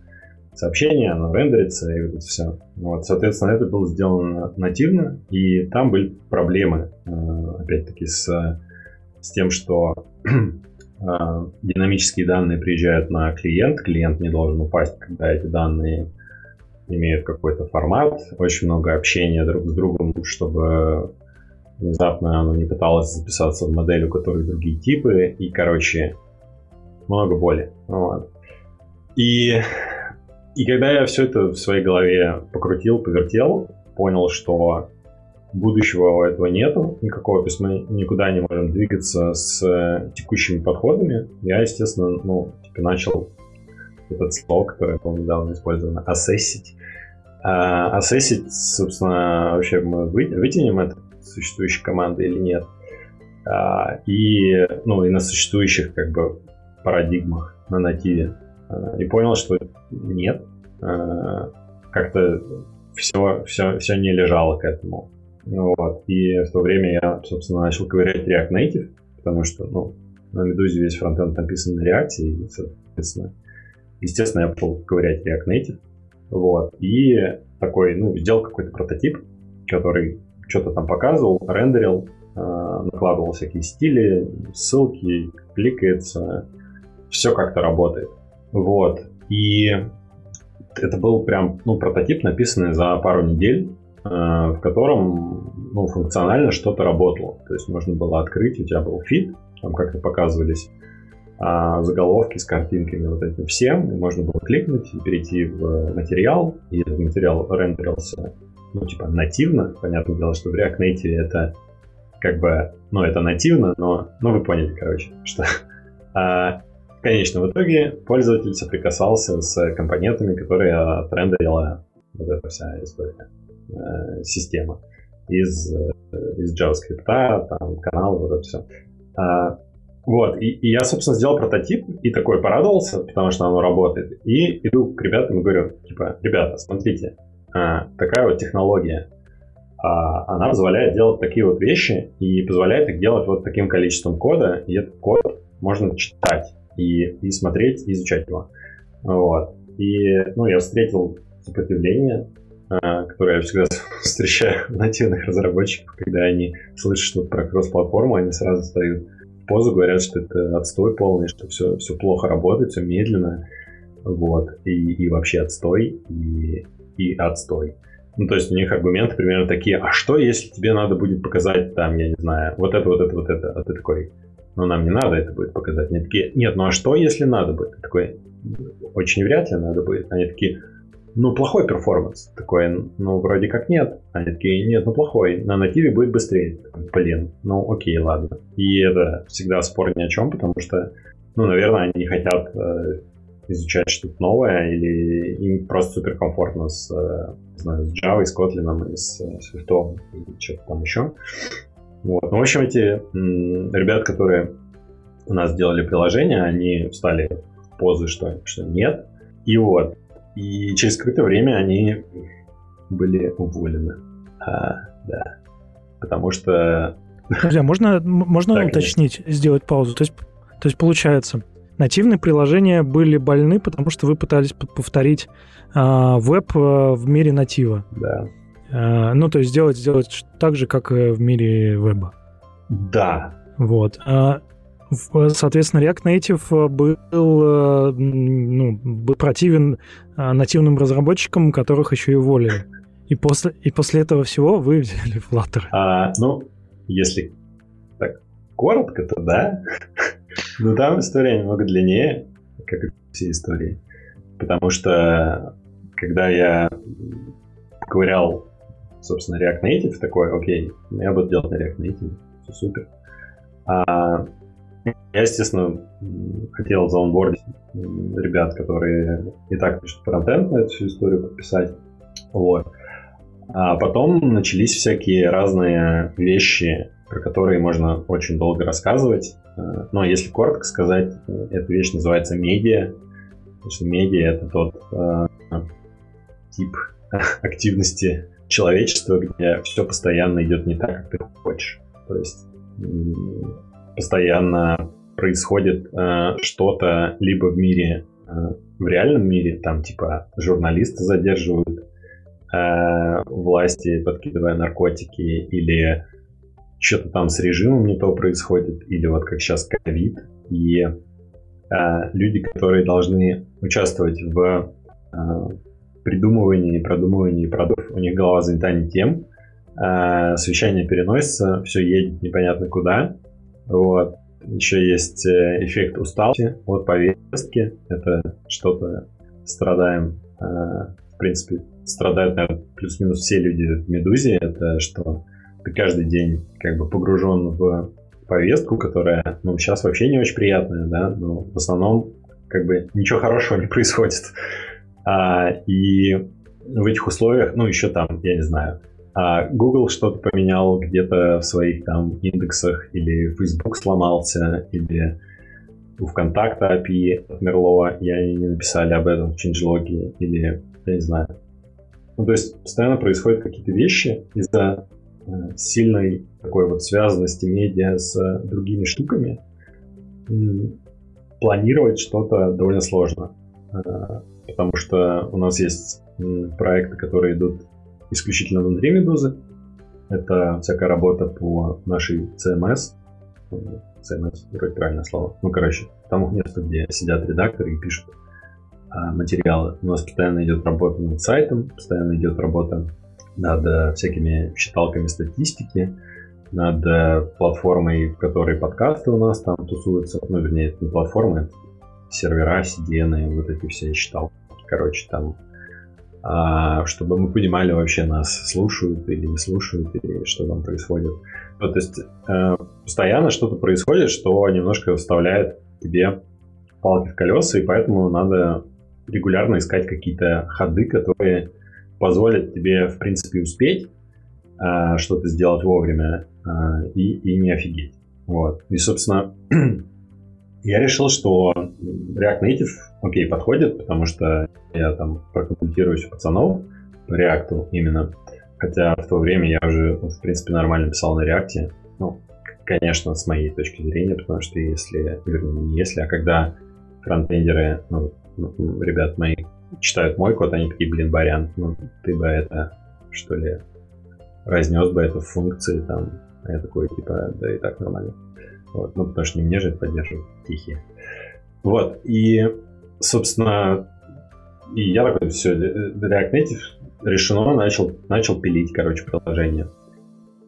сообщение, оно рендерится, и вот все. Вот, соответственно, это было сделано нативно, и там были проблемы, э, опять-таки, с, с тем, что динамические данные приезжают на клиент, клиент не должен упасть, когда эти данные имеют какой-то формат, очень много общения друг с другом, чтобы внезапно оно не пыталось записаться в модель, у которой другие типы, и, короче, много боли. Вот. И, и когда я все это в своей голове покрутил, повертел, понял, что будущего этого нету никакого, то есть мы никуда не можем двигаться с текущими подходами, я, естественно, ну, типа начал этот слово, которое, по недавно использовано, ассессить. Ассессить, собственно, вообще мы вытянем это существующей команды или нет. А, и, ну, и на существующих как бы парадигмах на нативе. А, и понял, что нет. А, как-то все, все, все не лежало к этому. Вот. И в то время я, собственно, начал ковырять React Native, потому что, ну, на Медузе весь фронтенд написан на React, и, соответственно, естественно, я пошел ковырять React Native. Вот. И такой, ну, сделал какой-то прототип, который что-то там показывал, рендерил, э, накладывал всякие стили, ссылки, кликается, все как-то работает. Вот. И это был прям ну, прототип, написанный за пару недель, в котором ну, функционально что-то работало. То есть можно было открыть, у тебя был feed, там как-то показывались а, заголовки с картинками вот этим всем, и можно было кликнуть и перейти в материал, и этот материал рендерился ну, типа, нативно. Понятное дело, что в React Native это как бы, ну, это нативно, но, ну, вы поняли, короче, что... А, в итоге пользователь соприкасался с компонентами, которые отрендерила вот эта вся история, э, система из, э, из JavaScript, там, канал, вот это все. А, вот, и, и я, собственно, сделал прототип и такой порадовался, потому что оно работает. И иду к ребятам и говорю, типа, ребята, смотрите, а, такая вот технология. А, она позволяет делать такие вот вещи и позволяет их делать вот таким количеством кода, и этот код можно читать и, и смотреть, и изучать его. Вот. И, ну, я встретил сопротивление, а, которое я всегда встречаю у нативных разработчиков, когда они слышат что-то про кросс-платформу, они сразу встают в позу, говорят, что это отстой полный, что все, все плохо работает, все медленно, вот, и, и вообще отстой, и и отстой. Ну, то есть у них аргументы примерно такие, а что, если тебе надо будет показать, там, я не знаю, вот это, вот это, вот это, а ты такой, ну, нам не надо это будет показать. Они такие, нет, ну а что, если надо будет? Ты такой, очень вряд ли надо будет. Они такие, ну, плохой перформанс. Такой, ну, вроде как нет. Они такие, нет, ну, плохой. На нативе будет быстрее. Блин, ну, окей, ладно. И это всегда спор ни о чем, потому что, ну, наверное, они не хотят э, изучать что-то новое, или им просто супер комфортно с, э, знаю, с Java, с Kotlin, и с Swift, и что-то там еще. Вот. Ну, в общем, эти м, ребят, которые у нас делали приложение, они встали в позы, что, что нет. И вот. И через какое-то время они были уволены. А, да. Потому что... Друзья, можно, можно так, уточнить, есть. сделать паузу? То есть, то есть получается, Нативные приложения были больны, потому что вы пытались повторить а, веб а, в мире натива. Да. А, ну, то есть сделать, сделать так же, как в мире веба. Да. Вот. А, соответственно, React Native был, а, ну, был противен а, нативным разработчикам, которых еще и уволили. И после, и после этого всего вы взяли Flutter. А, ну, если так коротко, то да. Ну, там история немного длиннее, как и все истории. Потому что, когда я ковырял, собственно, React Native, такой, окей, я буду делать на React Native, все супер. А, я, естественно, хотел заонбордить ребят, которые и так пишут фронтенд на эту всю историю подписать. Вот. А потом начались всякие разные вещи, про которые можно очень долго рассказывать. Э, но если коротко сказать, эта вещь называется медиа. Потому что медиа — это тот э, тип активности человечества, где все постоянно идет не так, как ты хочешь. То есть постоянно происходит э, что-то либо в мире в реальном мире, там типа журналисты задерживают э, власти, подкидывая наркотики, или что-то там с режимом не то происходит, или вот как сейчас ковид, и э, люди, которые должны участвовать в э, придумывании, продумывании продуктов, у них голова занята не тем, э, совещание переносится, все едет непонятно куда, вот, еще есть э, эффект усталости от повестки. Это что-то страдаем, э, в принципе, страдают, наверное, плюс-минус все люди в «Медузе». Это что ты каждый день как бы погружен в повестку, которая, ну, сейчас вообще не очень приятная, да, но в основном как бы ничего хорошего не происходит. А, и в этих условиях, ну, еще там, я не знаю, а Google что-то поменял где-то в своих там индексах, или Facebook сломался, или у ВКонтакта API отмерло, и они не написали об этом в changelog, или я не знаю. Ну, то есть постоянно происходят какие-то вещи из-за э, сильной такой вот связанности медиа с другими штуками. Планировать что-то довольно сложно, э, потому что у нас есть проекты, которые идут исключительно внутри Медузы. Это всякая работа по нашей CMS. CMS, вроде правильное слово. Ну, короче, тому месту, где сидят редакторы и пишут а, материалы. У нас постоянно идет работа над сайтом, постоянно идет работа над э, всякими считалками статистики, над э, платформой, в которой подкасты у нас там тусуются. Ну, вернее, это не платформа, это сервера, CDN, вот эти все считалки. Короче, там чтобы мы понимали вообще нас слушают или не слушают, или что там происходит. Ну, то есть э, постоянно что-то происходит, что немножко вставляет тебе палки в колеса, и поэтому надо регулярно искать какие-то ходы, которые позволят тебе, в принципе, успеть э, что-то сделать вовремя э, и, и не офигеть. Вот. И, собственно, я решил, что React Native, окей, подходит, потому что я там проконсультируюсь у пацанов по React именно. Хотя в то время я уже, в принципе, нормально писал на React. Ну, конечно, с моей точки зрения, потому что если, вернее, не если, а когда фронтендеры, ну, ребят мои, читают мой код, они такие, блин, Барян, ну, ты бы это, что ли, разнес бы это в функции, там, а я такой, типа, да и так нормально. Вот, ну, потому что не мне же это поддерживать, тихие. Вот, и, собственно, и я такой, все, React Native решено, начал, начал пилить, короче, приложение.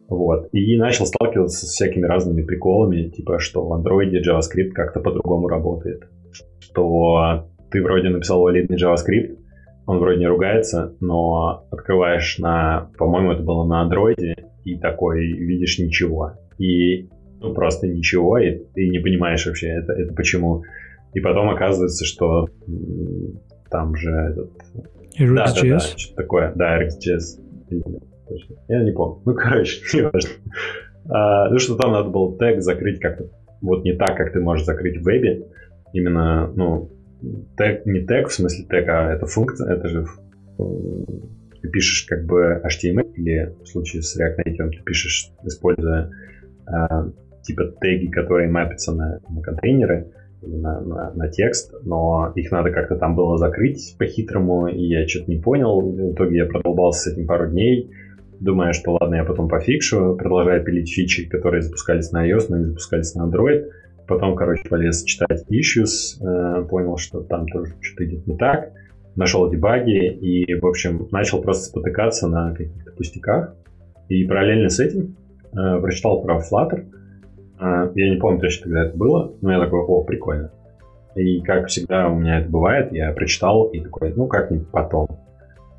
Вот. И начал сталкиваться с всякими разными приколами, типа, что в Android JavaScript как-то по-другому работает. Что ты вроде написал валидный JavaScript, он вроде не ругается, но открываешь на, по-моему, это было на Android, и такой видишь ничего. И ну, просто ничего, и ты не понимаешь вообще, это, это почему. И потом оказывается, что там же этот... RxJS? Да, да, да, что такое, да, RxJS. Я не помню. Ну, короче, не важно. А, ну, что там надо было тег закрыть как-то вот не так, как ты можешь закрыть в вебе. Именно, ну, тег, не тег, в смысле тег, а это функция, это же ты пишешь как бы HTML или в случае с React Native ты пишешь, используя э, типа теги, которые мапятся на, на контейнеры, на, на, на текст, но их надо как-то там было закрыть по-хитрому, и я что-то не понял. В итоге я продолбался с этим пару дней, думая, что ладно, я потом пофикшу, продолжая пилить фичи, которые запускались на iOS, но не запускались на Android. Потом, короче, полез читать issues, э, понял, что там тоже что-то идет не так, нашел дебаги и, в общем, начал просто спотыкаться на каких-то пустяках. И параллельно с этим э, прочитал про Flutter, я не помню точно, когда это было, но я такой, о, прикольно. И как всегда у меня это бывает, я прочитал и такой, ну как-нибудь потом.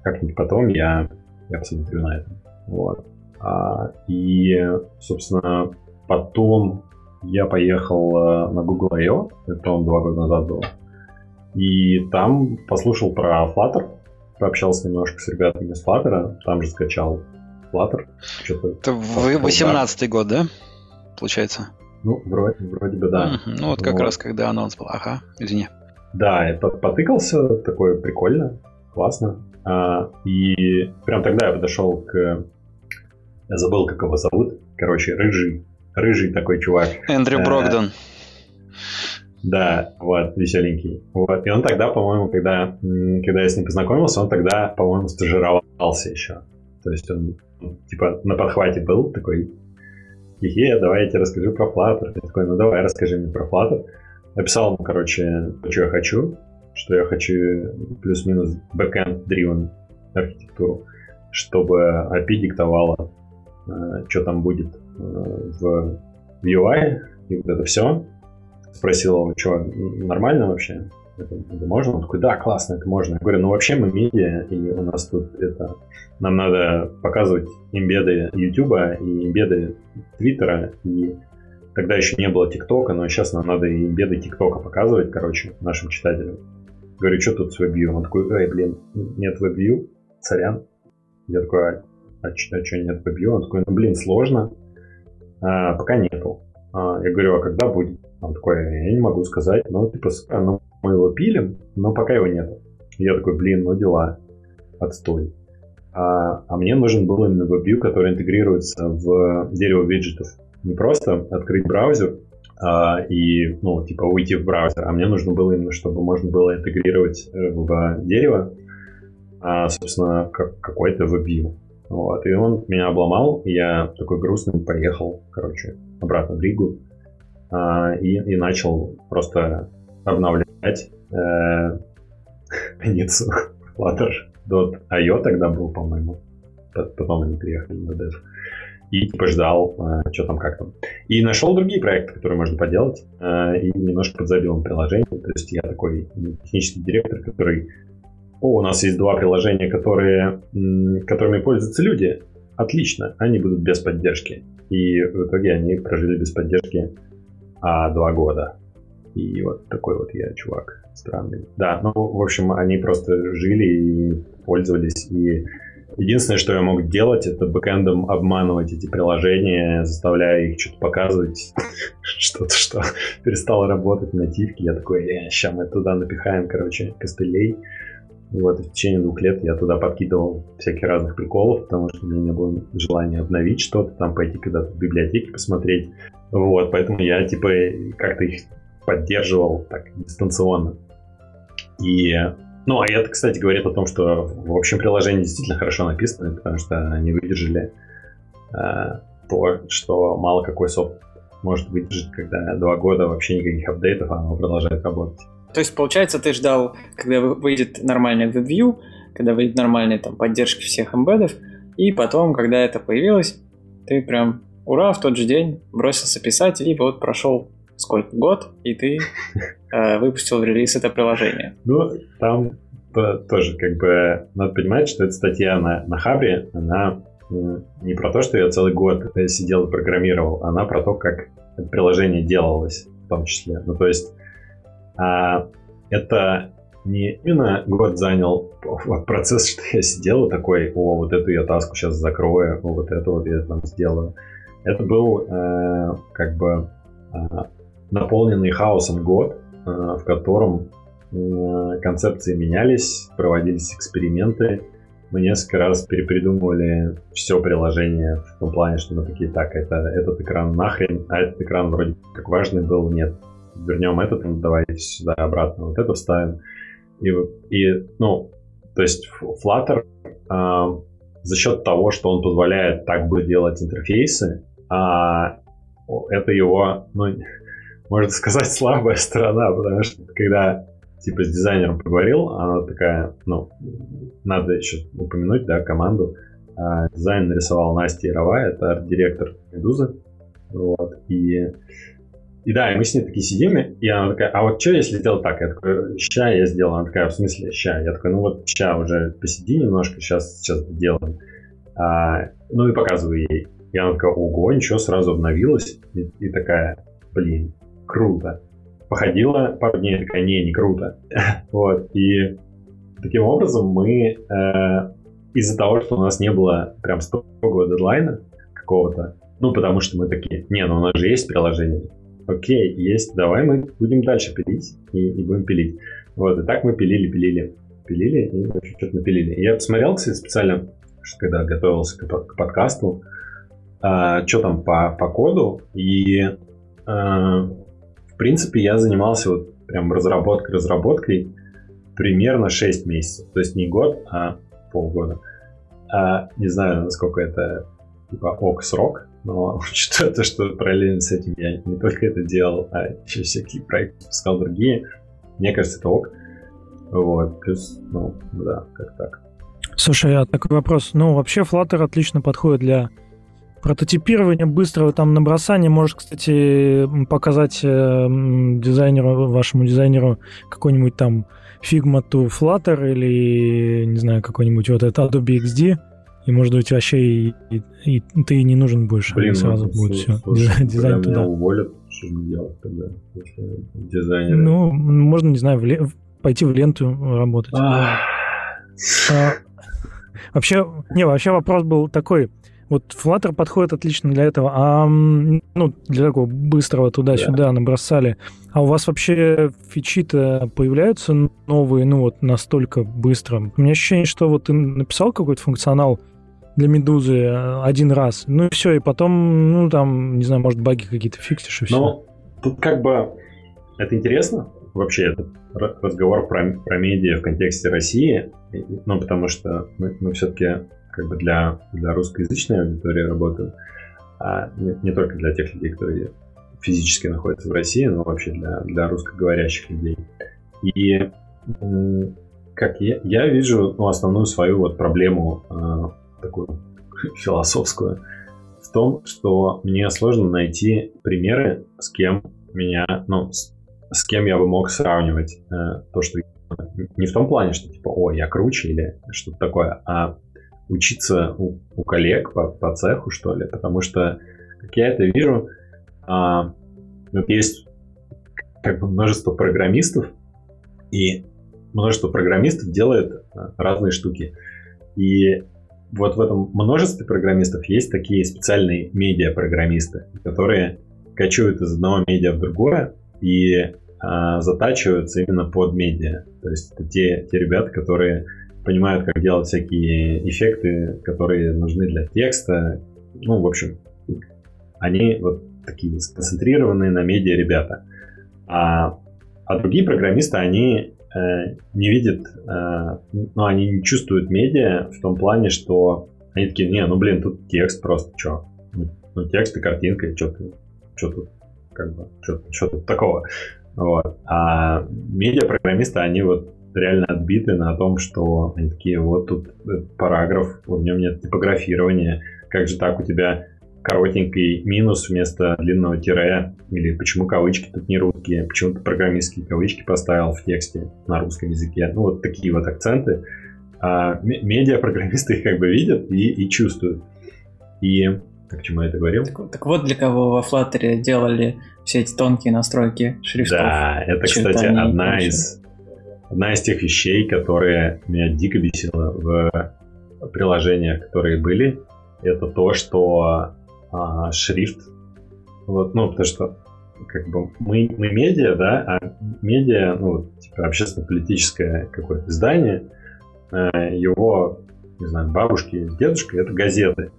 Как-нибудь потом я, я посмотрю на это. Вот. А, и, собственно, потом я поехал э, на Google I.O., это, по-моему, два года назад было. И там послушал про Flutter, пообщался немножко с ребятами из Flutter, там же скачал Flutter. Это 18 год, да? Получается. Ну, вроде, вроде бы да. Mm-hmm. Ну, вот как вот. раз когда анонс был. Ага, извини. Да, я потыкался, такое прикольно, классно. А, и прям тогда я подошел к... Я забыл, как его зовут. Короче, рыжий. Рыжий такой чувак. Эндрю э, Брогдон. Да, вот, веселенький. Вот. И он тогда, по-моему, когда, когда я с ним познакомился, он тогда, по-моему, стажировался еще. То есть он, типа, на подхвате был такой, хе давай я тебе расскажу про Flutter. Я такой, ну давай, расскажи мне про Flutter. Написал ему, короче, что я хочу, что я хочу плюс-минус backend driven архитектуру, чтобы API диктовала, э, что там будет э, в UI, и вот это все. Спросил его, что, нормально вообще? Это, можно? Он такой, да, классно, это можно. Я говорю, ну вообще мы медиа, и у нас тут это... Нам надо показывать имбеды YouTube и имбеды Твиттера, и тогда еще не было ТикТока, но сейчас нам надо и имбеды ТикТока показывать, короче, нашим читателям. Говорю, что тут с WebView? Он такой, эй, блин, нет WebView, сорян. Я такой, а, а, а что нет WebView? Он такой, ну, блин, сложно. А, пока нету. А, я говорю, а когда будет? Он такой, я не могу сказать. Ну, типа, ну, мы его пилим, но пока его нет. Я такой, блин, ну дела. Отстой. А, а мне нужен был именно WebView, который интегрируется в дерево виджетов. Не просто открыть браузер а, и, ну, типа, уйти в браузер, а мне нужно было именно, чтобы можно было интегрировать э, в дерево, а, собственно, как, какой-то WebView. Вот, и он меня обломал, и я такой грустный поехал, короче, обратно в Ригу а, и, и начал просто обновлять э, страницу Flutter.io тогда был, по-моему. Потом они приехали на Dev. И типа ждал, э, что там, как там. И нашел другие проекты, которые можно поделать. Э, и немножко подзабил им приложение. То есть я такой технический директор, который... О, у нас есть два приложения, которые, которыми пользуются люди. Отлично, они будут без поддержки. И в итоге они прожили без поддержки а, два года. И вот такой вот я чувак странный. Да, ну, в общем, они просто жили и пользовались. И единственное, что я мог делать, это бэкэндом обманывать эти приложения, заставляя их что-то показывать, что-то, что перестало работать нативки. Я такой, э, сейчас мы туда напихаем, короче, костылей. Вот, в течение двух лет я туда подкидывал всяких разных приколов, потому что у меня не было желания обновить что-то, там пойти когда-то в библиотеке посмотреть. Вот, поэтому я, типа, как-то их поддерживал так дистанционно. И, ну, а это, кстати, говорит о том, что, в общем, приложение действительно хорошо написано, потому что они выдержали э, то, что мало какой софт может выдержать, когда два года вообще никаких апдейтов, а оно продолжает работать. То есть, получается, ты ждал, когда выйдет нормальный WebView, когда выйдет нормальная там поддержка всех эмбедов, и потом, когда это появилось, ты прям ура, в тот же день бросился писать, и вот прошел сколько, год, и ты э, выпустил в релиз это приложение. Ну, там то, тоже как бы надо понимать, что эта статья на, на Хабре, она не про то, что я целый год сидел и программировал, она про то, как это приложение делалось в том числе. Ну, то есть а, это не именно год занял вот процесс, что я сидел такой, о, вот эту я таску сейчас закрою, о, вот это вот я там сделаю. Это был э, как бы э, наполненный хаосом год, э, в котором э, концепции менялись, проводились эксперименты. Мы несколько раз перепридумывали все приложение в том плане, что мы такие, так, это, этот экран нахрен, а этот экран вроде как важный был, нет. Вернем этот, ну, давайте сюда обратно, вот это вставим. И, и ну, то есть Flutter э, за счет того, что он позволяет так бы делать интерфейсы, а это его, ну, можно сказать, слабая сторона, потому что когда типа с дизайнером поговорил, она такая, ну, надо еще упомянуть, да, команду. А, дизайн нарисовал Настя Яровая, это арт-директор Медузы. Вот, и, и да, и мы с ней такие сидим, и она такая, а вот что если сделать так? Я такой, ща я сделал. Она такая, в смысле ща? Я такой, ну вот ща уже посиди немножко, сейчас, сейчас сделаем. А, ну и показываю ей. И она такая, ого, ничего, сразу обновилась. И, и такая, блин, круто. Походила пару дней, такая, не, не круто. вот, и таким образом мы э, из-за того, что у нас не было прям строгого дедлайна какого-то, ну, потому что мы такие, не, ну у нас же есть приложение. Окей, есть, давай мы будем дальше пилить и, и будем пилить. Вот, и так мы пилили, пилили, пилили и что-то напилили. И я посмотрел, кстати, специально, когда готовился к, к подкасту, э, что там по, по коду, и э, в принципе, я занимался вот прям разработкой-разработкой примерно 6 месяцев. То есть не год, а полгода. А, не знаю, насколько это типа ок срок, но учитывая то, что параллельно с этим я не только это делал, а еще всякие проекты пускал другие, мне кажется, это ок. Вот, плюс, ну, да, как так. Слушай, а такой вопрос. Ну, вообще Flutter отлично подходит для прототипирования быстрого там набросания. Можешь, кстати, показать э, дизайнеру, вашему дизайнеру какой-нибудь там Figma to Flutter или, не знаю, какой-нибудь вот это Adobe XD, и, может быть, вообще и, и, и ты не нужен больше, Блин, сразу ну, будет слушай, все, дизайн, дизайн туда. Меня уволят, что мне делать тогда? Дизайнер. Ну, можно, не знаю, в ле- пойти в ленту работать. А, вообще, не, вообще вопрос был такой. Вот Flutter подходит отлично для этого, а ну, для такого быстрого туда-сюда да. набросали. А у вас вообще фичи-то появляются новые, ну вот настолько быстро? У меня ощущение, что вот ты написал какой-то функционал для Медузы один раз, ну и все, и потом, ну там, не знаю, может баги какие-то фиксишь и все. Ну, тут как бы это интересно, вообще этот разговор про, про медиа в контексте России, ну потому что мы, мы все-таки как бы для, для русскоязычной аудитории работаем, а не, не только для тех людей, которые физически находятся в России, но вообще для, для русскоговорящих людей. И как я, я вижу ну, основную свою вот проблему э, такую философскую в том, что мне сложно найти примеры, с кем меня, ну, с, с кем я бы мог сравнивать э, то, что не в том плане, что типа, о, я круче или что-то такое, а учиться у, у коллег по, по цеху, что ли, потому что, как я это вижу, а, вот есть как бы множество программистов, и множество программистов делает а, разные штуки. И вот в этом множестве программистов есть такие специальные медиа-программисты, которые качают из одного медиа в другое и а, затачиваются именно под медиа. То есть это те, те ребята, которые понимают, как делать всякие эффекты, которые нужны для текста. Ну, в общем, они вот такие сконцентрированные на медиа ребята. А, а другие программисты, они э, не видят, э, ну, они не чувствуют медиа в том плане, что они такие, не, ну, блин, тут текст просто, что? Ну, текст и картинка, что ты, что тут, как бы, что тут такого? Вот. А медиа-программисты, они вот реально отбиты на том, что они такие, вот тут параграф, в нем нет типографирования, как же так у тебя коротенький минус вместо длинного тире, или почему кавычки тут не русские, почему ты программистские кавычки поставил в тексте на русском языке. Ну, вот такие вот акценты. А медиа-программисты их как бы видят и, и чувствуют. И к чему я это говорил? Так, так вот для кого во Flutter делали все эти тонкие настройки шрифтов. Да, это, кстати, одна из одна из тех вещей, которые меня дико бесило в приложениях, которые были, это то, что а, шрифт, вот, ну, потому что как бы мы, мы медиа, да, а медиа, ну, типа общественно-политическое какое-то издание, э, его, не знаю, бабушки, дедушка, это газеты.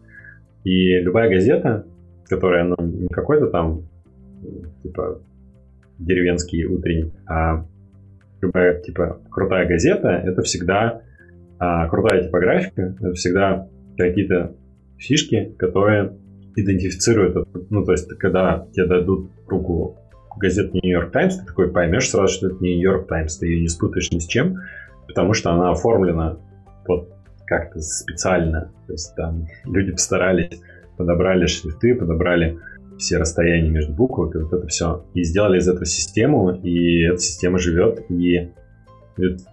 И любая газета, которая, ну, не какой-то там, типа, деревенский утренник, а любая, типа, крутая газета, это всегда а, крутая типографика, это всегда какие-то фишки, которые идентифицируют, ну, то есть, когда тебе дадут руку газет Нью-Йорк Таймс, ты такой поймешь сразу, что это Нью-Йорк Таймс, ты ее не спутаешь ни с чем, потому что она оформлена вот как-то специально, то есть там люди постарались, подобрали шрифты, подобрали все расстояния между буквами, вот это все. И сделали из этого систему, и эта система живет. И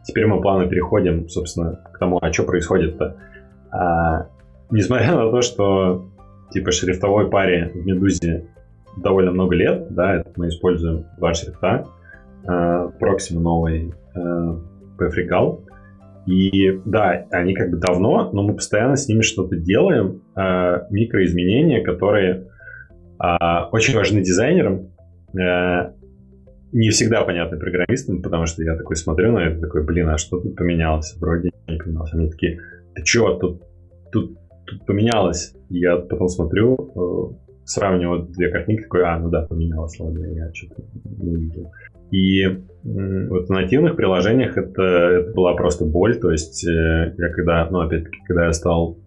теперь мы плавно переходим, собственно, к тому, а что происходит-то. А, несмотря на то, что типа шрифтовой паре в Медузе довольно много лет, да, мы используем два шрифта, э, Proxima новый, PFRegal, и да, они как бы давно, но мы постоянно с ними что-то делаем, э, микроизменения, которые а, очень важны дизайнерам, э, не всегда понятны программистам, потому что я такой смотрю на это, такой, блин, а что тут поменялось? Вроде не поменялось. Они такие, ты чё, тут, тут, тут поменялось? Я потом смотрю, э, сравниваю две картинки, такой, а, ну да, поменялось, ладно, я что-то не увидел. И вот в нативных приложениях это, это была просто боль. То есть э, я когда, ну, опять-таки, когда я стал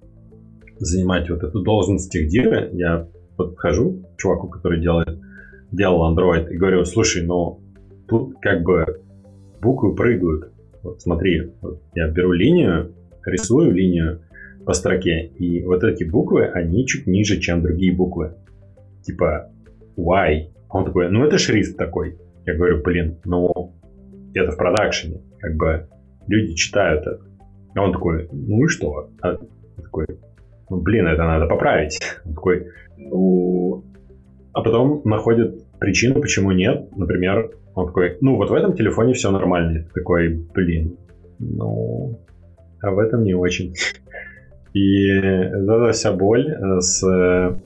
занимать вот эту должность техдира, я подхожу к чуваку, который делает, делал Android, и говорю, слушай, ну, тут как бы буквы прыгают. Вот смотри, вот я беру линию, рисую линию по строке, и вот эти буквы, они чуть ниже, чем другие буквы. Типа Y. Он такой, ну это шрифт такой. Я говорю, блин, ну это в продакшене. Как бы люди читают это. А он такой, ну и что? А, такой, блин, это надо поправить. Он такой, ну... А потом находит причину, почему нет. Например, он такой, ну вот в этом телефоне все нормально. Я такой, блин, ну... А в этом не очень. И эта вся боль э, с э,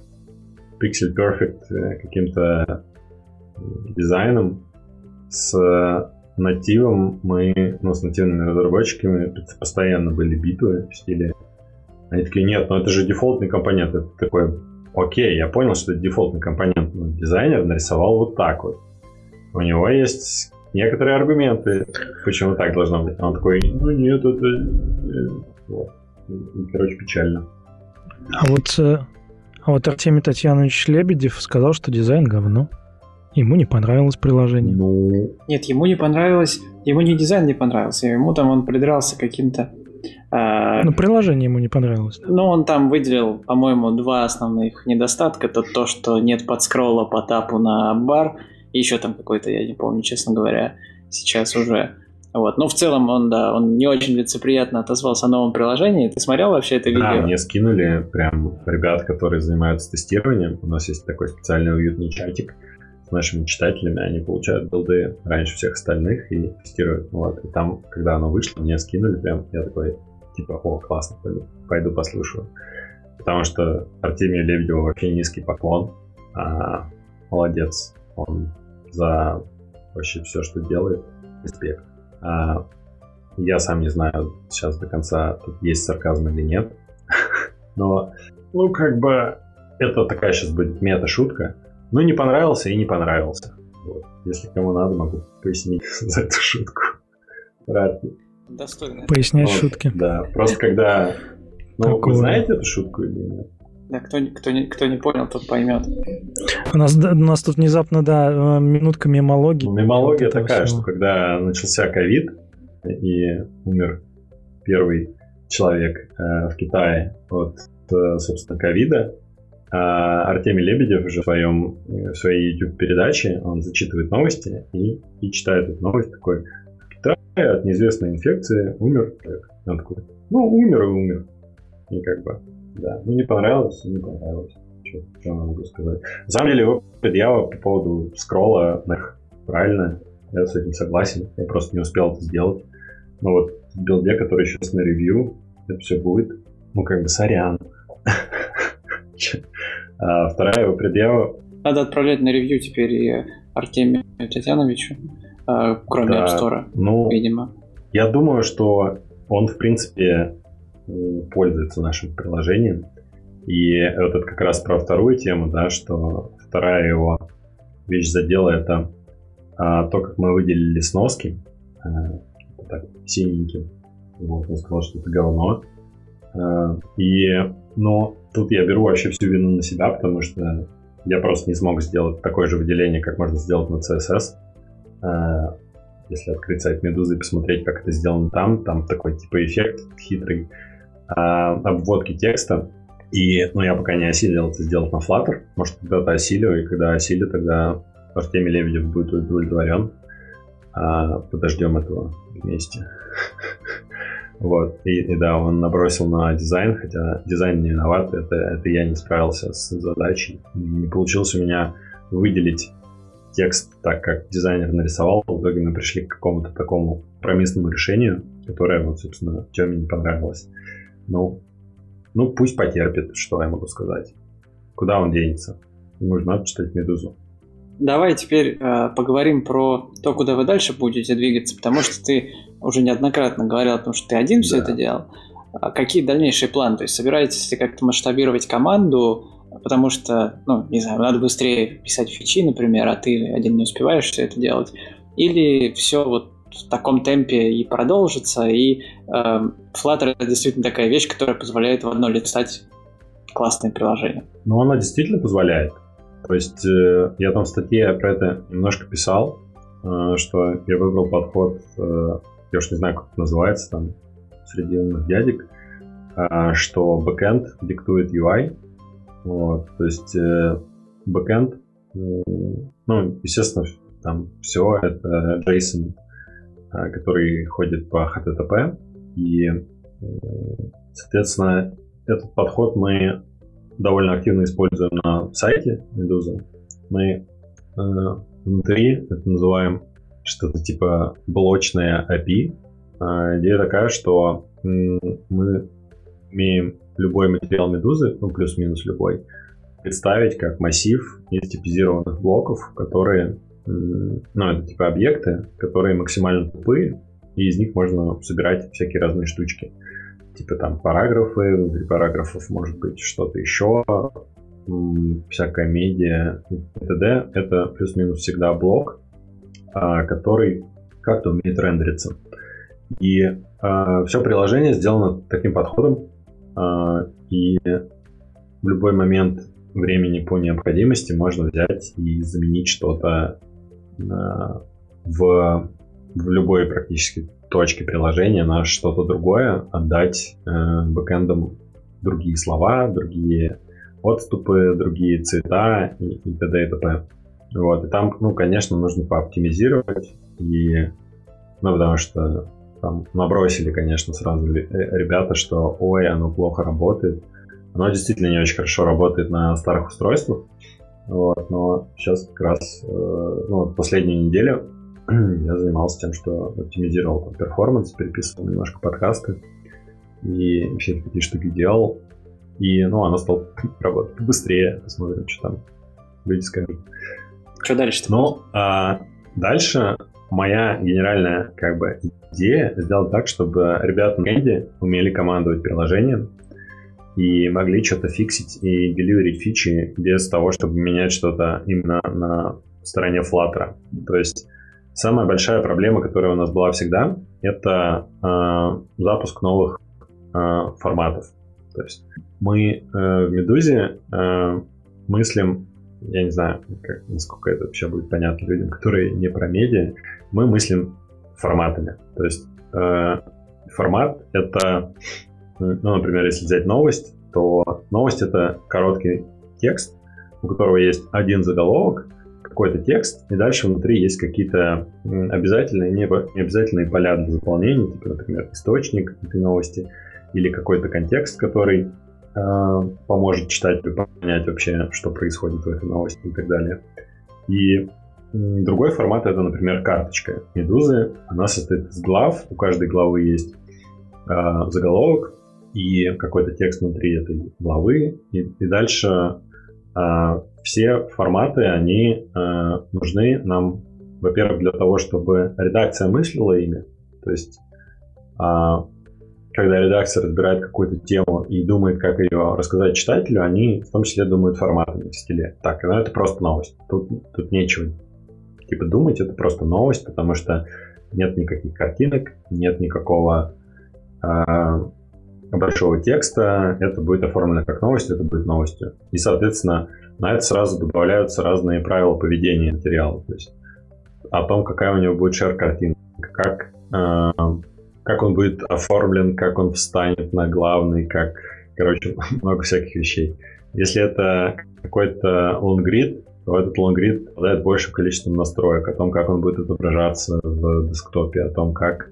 Pixel Perfect э, каким-то дизайном, с нативом мы, ну, с нативными разработчиками постоянно были битвы в стиле они такие, нет, ну это же дефолтный компонент. Это такой, окей, я понял, что это дефолтный компонент, но дизайнер нарисовал вот так вот. У него есть некоторые аргументы, почему так должно быть. Он такой, ну нет, это... Вот. И, короче, печально. А вот, э, а вот Артемий Татьянович Лебедев сказал, что дизайн говно. Ему не понравилось приложение. Ну... Нет, ему не понравилось, ему не дизайн не понравился, ему там он придрался каким-то ну, приложение ему не понравилось. Ну, он там выделил, по-моему, два основных недостатка. Это то, что нет подскролла по тапу на бар. И еще там какой-то, я не помню, честно говоря, сейчас уже. Вот. Но в целом он, да, он не очень лицеприятно отозвался о новом приложении. Ты смотрел вообще это видео? Да, мне скинули прям ребят, которые занимаются тестированием. У нас есть такой специальный уютный чатик нашими читателями. Они получают билды раньше всех остальных и тестируют. Ну, вот. И там, когда оно вышло, мне скинули прям, я такой, типа, о, классно, пойду, пойду послушаю. Потому что Артемию Лебедеву вообще низкий поклон. А, молодец. Он за вообще все, что делает. Респект. А, я сам не знаю сейчас до конца, тут есть сарказм или нет. Но, ну, как бы, это такая сейчас будет мета-шутка. Ну, не понравился и не понравился. Вот. Если кому надо, могу пояснить за эту шутку. Рад. Достойно. Пояснять вот, шутки. Да, просто когда... Ну, Какого? вы знаете эту шутку или нет? Да, кто, кто, не, кто не понял, тот поймет. У нас, у нас тут внезапно, да, э, минутка мемологии. Ну, мемология вот такая, всего. что когда начался ковид и умер первый человек э, в Китае от, э, собственно, ковида, а Артемий Лебедев уже в, своем, в своей YouTube-передаче, он зачитывает новости и, и читает эту новость такой, от неизвестной инфекции умер человек. Он такой, ну, умер и умер. И как бы, да. Ну, не понравилось, не понравилось. Что, что я могу сказать? На самом деле, его предъява по поводу скролла, правильно, я с этим согласен. Я просто не успел это сделать. Но вот в билде, который сейчас на ревью, это все будет. Ну, как бы, сорян. А вторая его предъява... Надо отправлять на ревью теперь и Артемию Татьяновичу. Э, кроме да, App Store, ну, видимо. Я думаю, что он, в принципе, пользуется нашим приложением. И вот это как раз про вторую тему, да, что вторая его вещь задела это а, то, как мы выделили сноски а, так, синеньким. Вот, он сказал, что это говно. А, и, но тут я беру вообще всю вину на себя, потому что я просто не смог сделать такое же выделение, как можно сделать на CSS. Э, если открыть сайт Медузы и посмотреть, как это сделано там, там такой типа эффект хитрый а, обводки текста. И, ну, я пока не осилил это сделать на Flutter. Может, когда-то осилю, и когда осилю, тогда Артемий Лебедев будет удовлетворен. А, подождем этого вместе. Вот. И, и да, он набросил на дизайн, хотя дизайн не виноват, это, это я не справился с задачей. Не получилось у меня выделить текст так, как дизайнер нарисовал, в итоге мы пришли к какому-то такому промисному решению, которое, вот, собственно, Теме не понравилось. Ну, ну, пусть потерпит, что я могу сказать. Куда он денется? Ему же надо читать «Медузу». Давай теперь э, поговорим про то, куда вы дальше будете двигаться, потому что ты уже неоднократно говорил о том, что ты один да. все это делал. А какие дальнейшие планы? То есть собираетесь ли как-то масштабировать команду? потому что, ну, не знаю, надо быстрее писать фичи, например, а ты один не успеваешь все это делать, или все вот в таком темпе и продолжится, и э, Flutter это действительно такая вещь, которая позволяет в одно листать классное приложение. Ну, она действительно позволяет. То есть э, я там в статье про это немножко писал, э, что я выбрал подход, э, я уж не знаю, как это называется, там, среди умных дядек, что бэкэнд диктует UI. Вот, то есть бэкэнд, ну, естественно, там все это JSON, который ходит по HTTP, и, соответственно, этот подход мы довольно активно используем на сайте Medusa. Мы э, внутри это называем что-то типа блочная API. Э, идея такая, что э, мы умеем любой материал Медузы, ну плюс-минус любой, представить как массив из типизированных блоков, которые, ну это типа объекты, которые максимально тупые, и из них можно собирать всякие разные штучки типа там параграфы, внутри параграфов может быть что-то еще, всякая медиа и т.д. Это плюс-минус всегда блок, а, который как-то умеет рендериться. И а, все приложение сделано таким подходом, а, и в любой момент времени по необходимости можно взять и заменить что-то в, в любой практически точки приложения на что-то другое, отдать э, бэкэндам другие слова, другие отступы, другие цвета и, и т.д. и т.п. Вот, и там, ну, конечно, нужно пооптимизировать, и, ну, потому что там набросили, конечно, сразу э, ребята, что, ой, оно плохо работает. Оно действительно не очень хорошо работает на старых устройствах, вот, но сейчас как раз, э, ну, последнюю неделю я занимался тем, что оптимизировал там, перформанс, переписывал немножко подкасты и все такие штуки делал. И, ну, она стала работать быстрее. Посмотрим, что там люди скажут. Что дальше? Ну, а дальше моя генеральная как бы идея сделать так, чтобы ребята на Энди умели командовать приложением и могли что-то фиксить и деливерить фичи без того, чтобы менять что-то именно на стороне Flutter. То есть Самая большая проблема, которая у нас была всегда, это э, запуск новых э, форматов. То есть мы э, в Медузе э, мыслим, я не знаю, как, насколько это вообще будет понятно людям, которые не про медиа, мы мыслим форматами. То есть э, формат это, ну, например, если взять новость, то новость это короткий текст, у которого есть один заголовок, какой-то текст, и дальше внутри есть какие-то обязательные и не обязательные поля для заполнения, типа, например, источник этой новости или какой-то контекст, который э, поможет читателю понять вообще, что происходит в этой новости и так далее. И другой формат это, например, карточка Медузы. Она состоит из глав, у каждой главы есть э, заголовок и какой-то текст внутри этой главы, и, и дальше все форматы, они э, нужны нам, во-первых, для того, чтобы редакция мыслила ими. То есть, э, когда редакция разбирает какую-то тему и думает, как ее рассказать читателю, они в том числе думают форматами в стиле. Так, ну это просто новость. Тут, тут нечего типа думать, это просто новость, потому что нет никаких картинок, нет никакого большого текста, это будет оформлено как новость, это будет новостью. И, соответственно, на это сразу добавляются разные правила поведения материала. То есть о том, какая у него будет шер-картинка, как, э, как он будет оформлен, как он встанет на главный, как, короче, много всяких вещей. Если это какой-то лонгрид, то этот лонгрид обладает большим количеством настроек о том, как он будет отображаться в десктопе, о том, как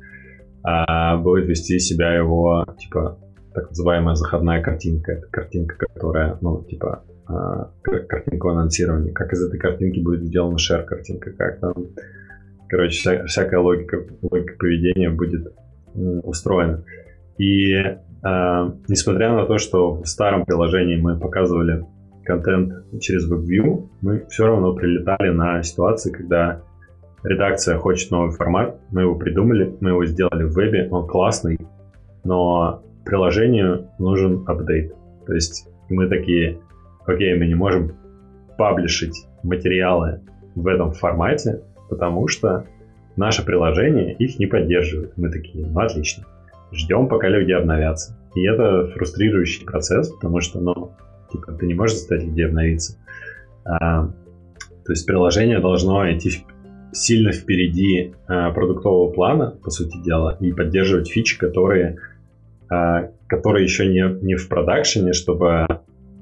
а, будет вести себя его, типа, так называемая заходная картинка. Это картинка, которая, ну, типа, а, картинку анонсирования, как из этой картинки будет сделана шер-картинка, как там, короче, вся, всякая логика, логика поведения будет устроена. И э, несмотря на то, что в старом приложении мы показывали контент через WebView, мы все равно прилетали на ситуации, когда редакция хочет новый формат, мы его придумали, мы его сделали в вебе, он классный, но приложению нужен апдейт. То есть мы такие, окей, мы не можем паблишить материалы в этом формате, потому что наше приложение их не поддерживает. Мы такие, ну отлично, ждем, пока люди обновятся. И это фрустрирующий процесс, потому что, ну, типа, ты не можешь заставить людей обновиться. А, то есть приложение должно идти сильно впереди а, продуктового плана, по сути дела, и поддерживать фичи, которые, которые еще не, не в продакшене, чтобы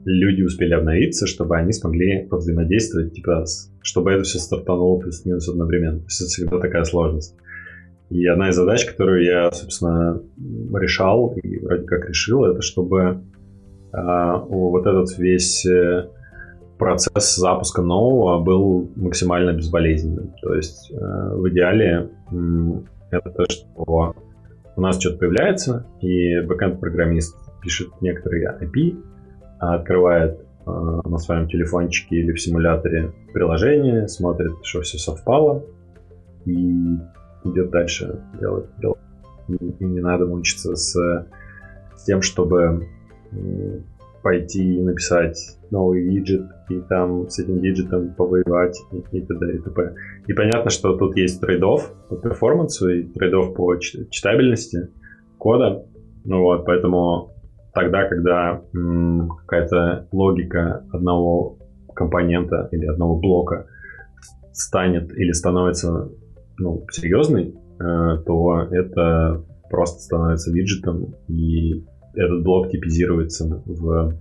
люди успели обновиться, чтобы они смогли взаимодействовать, типа, чтобы это все стартануло плюс-минус одновременно. То есть это всегда такая сложность. И одна из задач, которую я, собственно, решал и вроде как решил, это чтобы э, вот этот весь э, процесс запуска нового был максимально безболезненным. То есть э, в идеале э, это то, что у нас что-то появляется, и бэкэнд-программист пишет некоторые API, открывает э, на своем телефончике или в симуляторе приложение, смотрит, что все совпало, и идет дальше делать. делать. И, и не надо мучиться с, с тем, чтобы пойти и написать новый виджет, и там с этим виджетом повоевать, и, и т.д. и т.п. И понятно, что тут есть трейдов по перформансу и трейдов по читабельности кода. Ну вот, поэтому тогда, когда какая-то логика одного компонента или одного блока станет или становится ну, серьезный, э, то это просто становится виджетом, и этот блок типизируется в,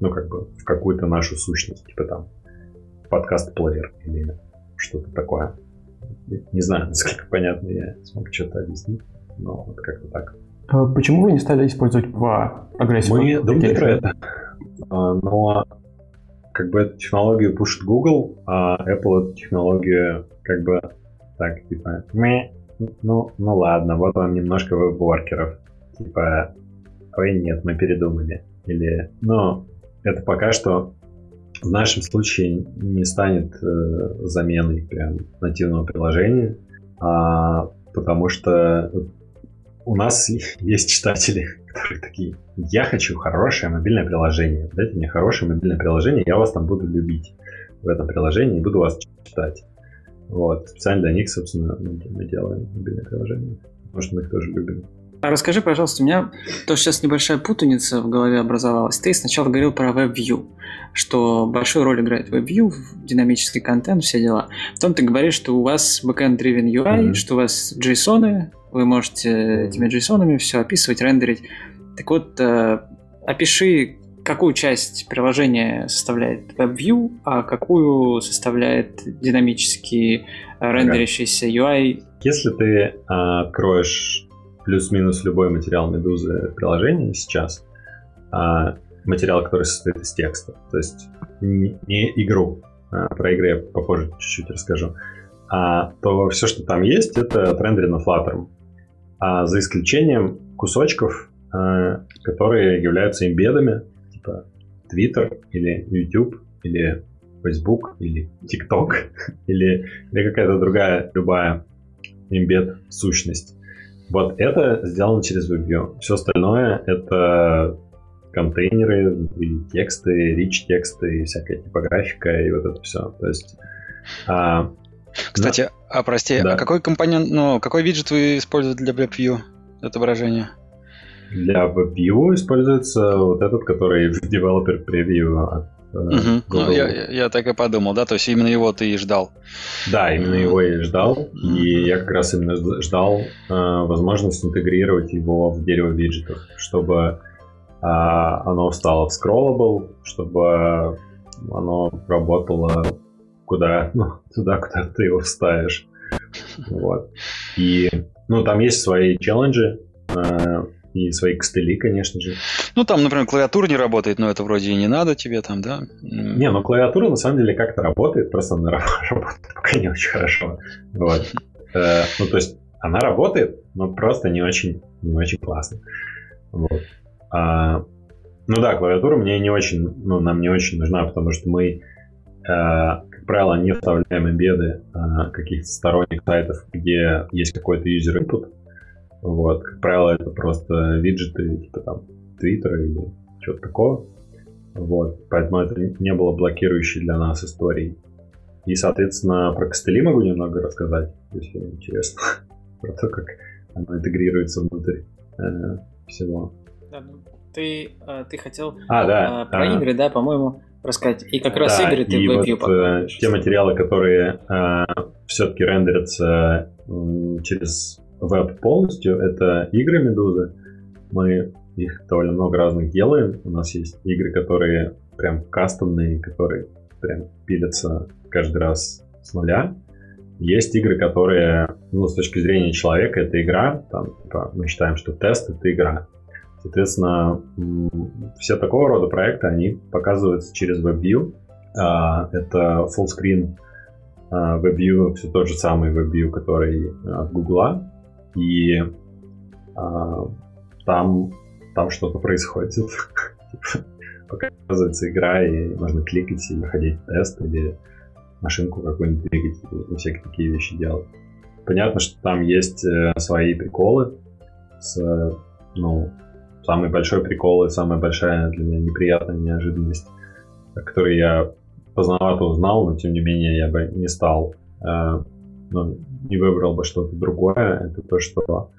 ну, как бы, в какую-то нашу сущность, типа там подкаст-плеер или что-то такое. Не знаю, насколько понятно я смог что-то объяснить, но вот как-то так. А почему вы не стали использовать PWA агрессию? Мы думали про это, а, но как бы эту технологию пушит Google, а Apple эту технологию как бы так, типа, мы, ну, ну ладно, вот вам немножко веб-воркеров. Типа, ой, нет, мы передумали. Или, ну, это пока что в нашем случае не станет э, заменой прям нативного приложения, а, потому что у нас есть читатели, которые такие, я хочу хорошее мобильное приложение, дайте мне хорошее мобильное приложение, я вас там буду любить в этом приложении и буду вас читать. Вот. Специально для них, собственно, мы делаем мобильное приложение. Потому что мы их тоже любим. А расскажи, пожалуйста, у меня то сейчас небольшая путаница в голове образовалась. Ты сначала говорил про WebView, что большую роль играет WebView, динамический контент, все дела. Потом ты говоришь, что у вас backend-driven UI, mm-hmm. что у вас JSON, вы можете этими JSON все описывать, рендерить. Так вот, э, опиши, какую часть приложения составляет WebView, а какую составляет динамически рендерящийся UI. Если ты а, откроешь плюс-минус любой материал Медузы приложения сейчас, а, материал, который состоит из текста, то есть не, игру, а, про игры я попозже чуть-чуть расскажу, а, то все, что там есть, это отрендерено Flutter. А за исключением кусочков, а, которые являются имбедами, типа Twitter или YouTube или Facebook или TikTok или, или какая-то другая любая имбед сущность. Вот это сделано через WebView. Все остальное это контейнеры, и тексты, rich тексты, и всякая типографика, и вот это все. То есть... А, Кстати, да. а прости, да. а какой компонент, ну, какой виджет вы используете для WebView отображения? Для WebView используется вот этот, который в Developer Preview от Угу. Ну, я, я так и подумал, да, то есть именно его ты и ждал. Да, именно его я и ждал, и я как раз именно ждал э, возможность интегрировать его в дерево виджетов, чтобы э, оно стало в scrollable, чтобы оно работало куда, ну, туда, куда ты его вставишь. Вот. И, ну, там есть свои челленджи, э, и свои костыли, конечно же. Ну, там, например, клавиатура не работает, но это вроде и не надо тебе там, да? Не, ну клавиатура на самом деле как-то работает, просто она работает пока не очень хорошо. Вот. Э, ну, то есть она работает, но просто не очень, не очень классно. Вот. А, ну да, клавиатура мне не очень, ну, нам не очень нужна, потому что мы, э, как правило, не вставляем эмбеды э, каких-то сторонних сайтов, где есть какой-то user input, вот, как правило, это просто виджеты, типа там Твиттера или чего-то такого. Вот, поэтому это не было блокирующей для нас историей. И, соответственно, про костыли могу немного рассказать, если интересно, про то, как оно интегрируется внутрь э, всего. Да, ну, ты, э, ты хотел а, да, э, про а, игры, да, по-моему, рассказать. И как раз да, игры ты и в вот, э, те материалы, которые э, все-таки рендерятся м, через веб полностью, это игры Медузы. Мы их довольно много разных делаем. У нас есть игры, которые прям кастомные, которые прям пилятся каждый раз с нуля. Есть игры, которые, ну, с точки зрения человека, это игра. Там, типа, мы считаем, что тест — это игра. Соответственно, все такого рода проекты, они показываются через WebView. А, Это fullscreen а, WebView, все тот же самый WebView, который от Google. И а, там, там что-то происходит. Показывается игра, и можно кликать и проходить тест, или машинку какую-нибудь двигать, и всякие такие вещи делать. Понятно, что там есть э, свои приколы. С, ну, самый большой прикол и самая большая для меня неприятная неожиданность, которую я поздновато узнал, но тем не менее я бы не стал, э, ну, не выбрал бы что-то другое. Это то, что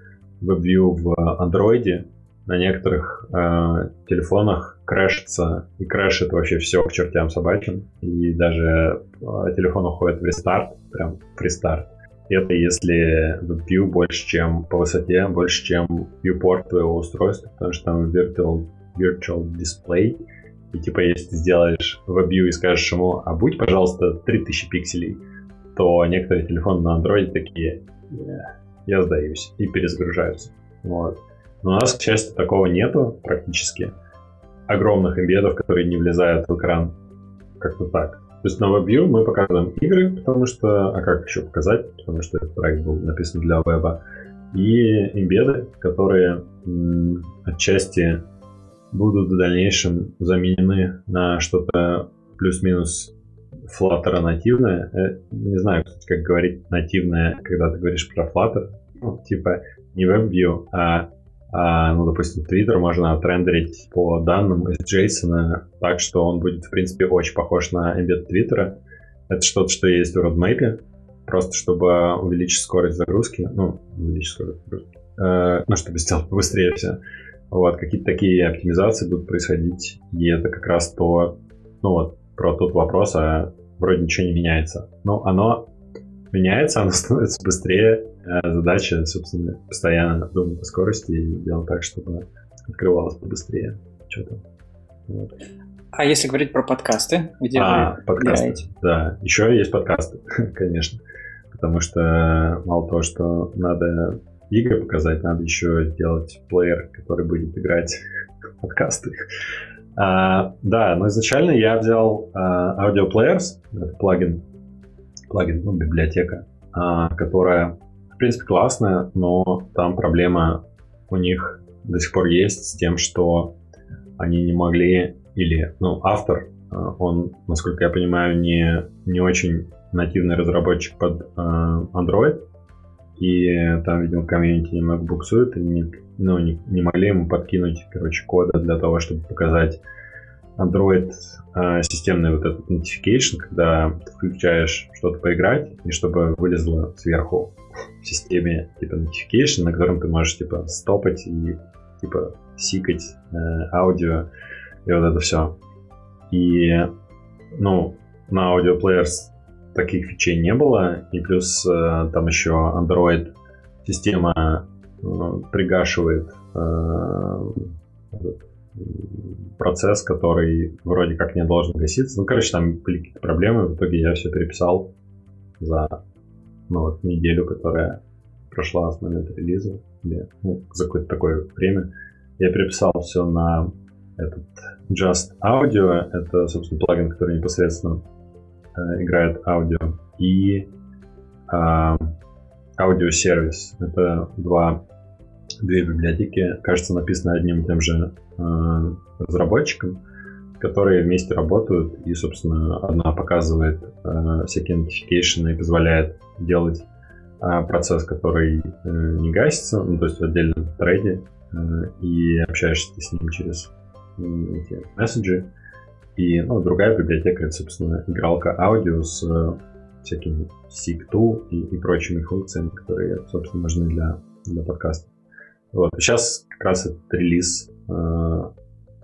WebView в андроиде на некоторых э, телефонах крэшится, и крэшит вообще все к чертям собачьим, и даже э, телефон уходит в рестарт, прям в рестарт. Это если WebView больше, чем по высоте, больше, чем viewport твоего устройства, потому что там virtual, virtual display, и типа если ты сделаешь WebView и скажешь ему, а будь, пожалуйста, 3000 пикселей, то некоторые телефоны на Android такие, «Не, я сдаюсь, и перезагружаются. Вот. Но у нас, к счастью, такого нету практически. Огромных эмбедов, которые не влезают в экран. Как-то так. То есть на WebView мы показываем игры, потому что... А как еще показать? Потому что этот проект был написан для веба. И эмбеды, которые м, отчасти будут в дальнейшем заменены на что-то плюс-минус Flutter нативное. Э, Не знаю, кстати, как говорить нативное, когда ты говоришь про Flutter. Ну, типа не WebView, а а, ну, допустим, Twitter можно отрендерить по данным из JSON так, что он будет, в принципе, очень похож на embed Twitter. Это что-то, что есть в roadmap, просто чтобы увеличить скорость загрузки, ну, увеличить скорость загрузки, э, ну, чтобы сделать побыстрее все. Вот, какие-то такие оптимизации будут происходить, и это как раз то, ну, вот, про тот вопрос, а вроде ничего не меняется. Но оно меняется, оно становится быстрее, а задача, собственно, постоянно думать о скорости и делать так, чтобы открывалось побыстрее что-то. Вот. А если говорить про подкасты, где а, вы подкасты, играете? да. Еще есть подкасты, конечно. Потому что мало того, что надо игры показать, надо еще сделать плеер, который будет играть подкасты. А, да, но изначально я взял а, Audio Players, это плагин, плагин, ну, библиотека, а, которая в принципе, классная, но там проблема у них до сих пор есть с тем, что они не могли, или, ну, автор, э, он, насколько я понимаю, не, не очень нативный разработчик под э, Android, и там, видимо, комьюнити немного буксует, и не, ну, не, не могли ему подкинуть, короче, кода для того, чтобы показать Android э, системный вот этот notification, когда ты включаешь что-то поиграть, и чтобы вылезло сверху в системе типа notification, на котором ты можешь типа стопать и типа сикать э, аудио и вот это все. И ну, на Players таких фичей не было, и плюс э, там еще Android система пригашивает э, процесс, который вроде как не должен гаситься. Ну, короче, там были какие-то проблемы, в итоге я все переписал за ну, вот, неделю, которая прошла с момента релиза, или ну, за какое-то такое время. Я переписал все на этот Just Audio, это, собственно, плагин, который непосредственно э, играет аудио, и э, аудиосервис. Это два, две библиотеки, кажется, написаны одним и тем же э, разработчиком, которые вместе работают, и, собственно, одна показывает э, всякие notification и позволяет делать э, процесс, который э, не гасится, ну, то есть в отдельном трейде, э, и общаешься с ним через эти месседжи. И ну, другая библиотека, это, собственно, игралка аудио с э, всякими SIG2 и, и прочими функциями, которые, собственно, нужны для, для подкаста. Вот. Сейчас как раз этот релиз э,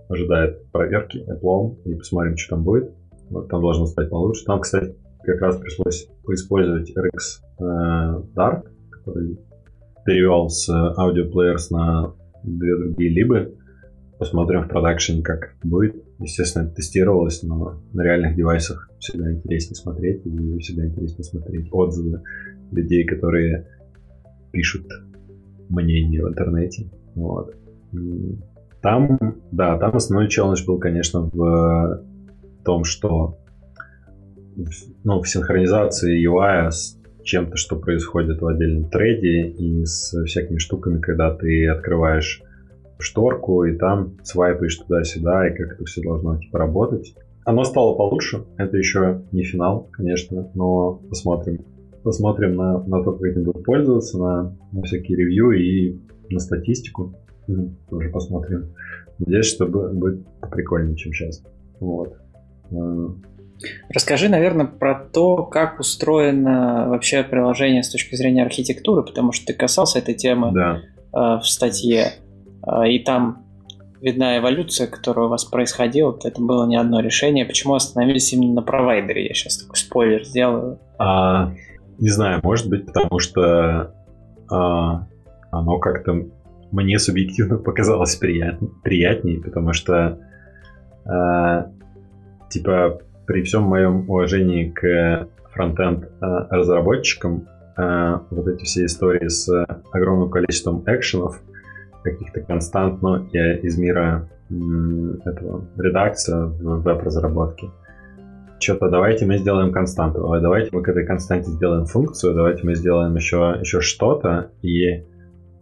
ожидает проверки Apple, и посмотрим, что там будет. Вот, там должно стать получше. Там, кстати, как раз пришлось поиспользовать RX э, Dark, который перевел с Audio Players на две другие либы. Посмотрим в продакшене, как будет. Естественно, это тестировалось, но на реальных девайсах всегда интереснее смотреть, и всегда интереснее смотреть отзывы людей, которые пишут мнение в интернете. Вот. Там, да, там основной челлендж был, конечно, в том, что ну, в синхронизации UI с чем-то, что происходит в отдельном трейде и с всякими штуками, когда ты открываешь шторку и там свайпаешь туда-сюда, и как это все должно типа работать. Оно стало получше, это еще не финал, конечно, но посмотрим. Посмотрим на, на то, как этим будут пользоваться, на, на всякие ревью и на статистику. Тоже посмотрим. Надеюсь, что будет прикольнее, чем сейчас. Вот. Э, Расскажи, наверное, про то, как устроено вообще приложение с точки зрения архитектуры, потому что ты касался этой темы да. э, в статье, э, и там видна эволюция, которая у вас происходила. Это было не одно решение. Почему остановились именно на провайдере? Я сейчас такой спойлер сделаю. А, не знаю, может быть, потому что а, оно как-то мне субъективно показалось прият, приятнее, потому что а, типа при всем моем уважении к фронтенд э, разработчикам, э, вот эти все истории с огромным количеством экшенов, каких-то констант, но и из мира этого редакция в веб-разработке. Что-то давайте мы сделаем константу, давайте мы к этой константе сделаем функцию, давайте мы сделаем еще, еще что-то, и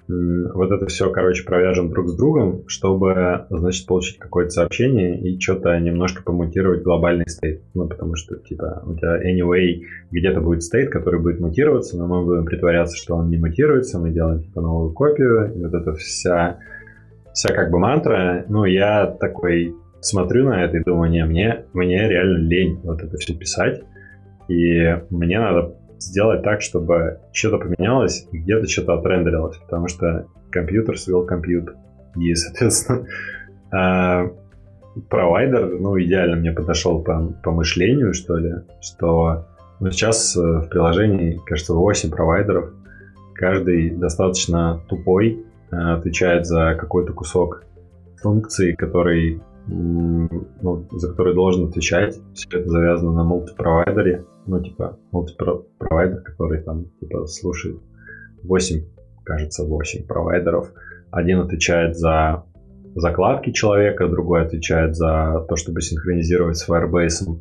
вот это все, короче, провяжем друг с другом, чтобы, значит, получить какое-то сообщение и что-то немножко помутировать глобальный стейт. Ну, потому что, типа, у тебя anyway где-то будет стейт, который будет мутироваться, но мы будем притворяться, что он не мутируется, мы делаем, типа, новую копию, и вот это вся, вся как бы мантра. Ну, я такой смотрю на это и думаю, не, мне, мне реально лень вот это все писать, и мне надо сделать так, чтобы что-то поменялось где-то что-то отрендерилось, потому что компьютер свел компьютер. И, соответственно, а, провайдер, ну, идеально мне подошел по, по мышлению, что ли, что ну, сейчас э, в приложении, кажется, 8 провайдеров, каждый достаточно тупой, э, отвечает за какой-то кусок функции, который, ну, за который должен отвечать. Все это завязано на мультипровайдере ну, типа, мультипровайдер, который там, типа, слушает 8, кажется, 8 провайдеров. Один отвечает за закладки человека, другой отвечает за то, чтобы синхронизировать с Firebase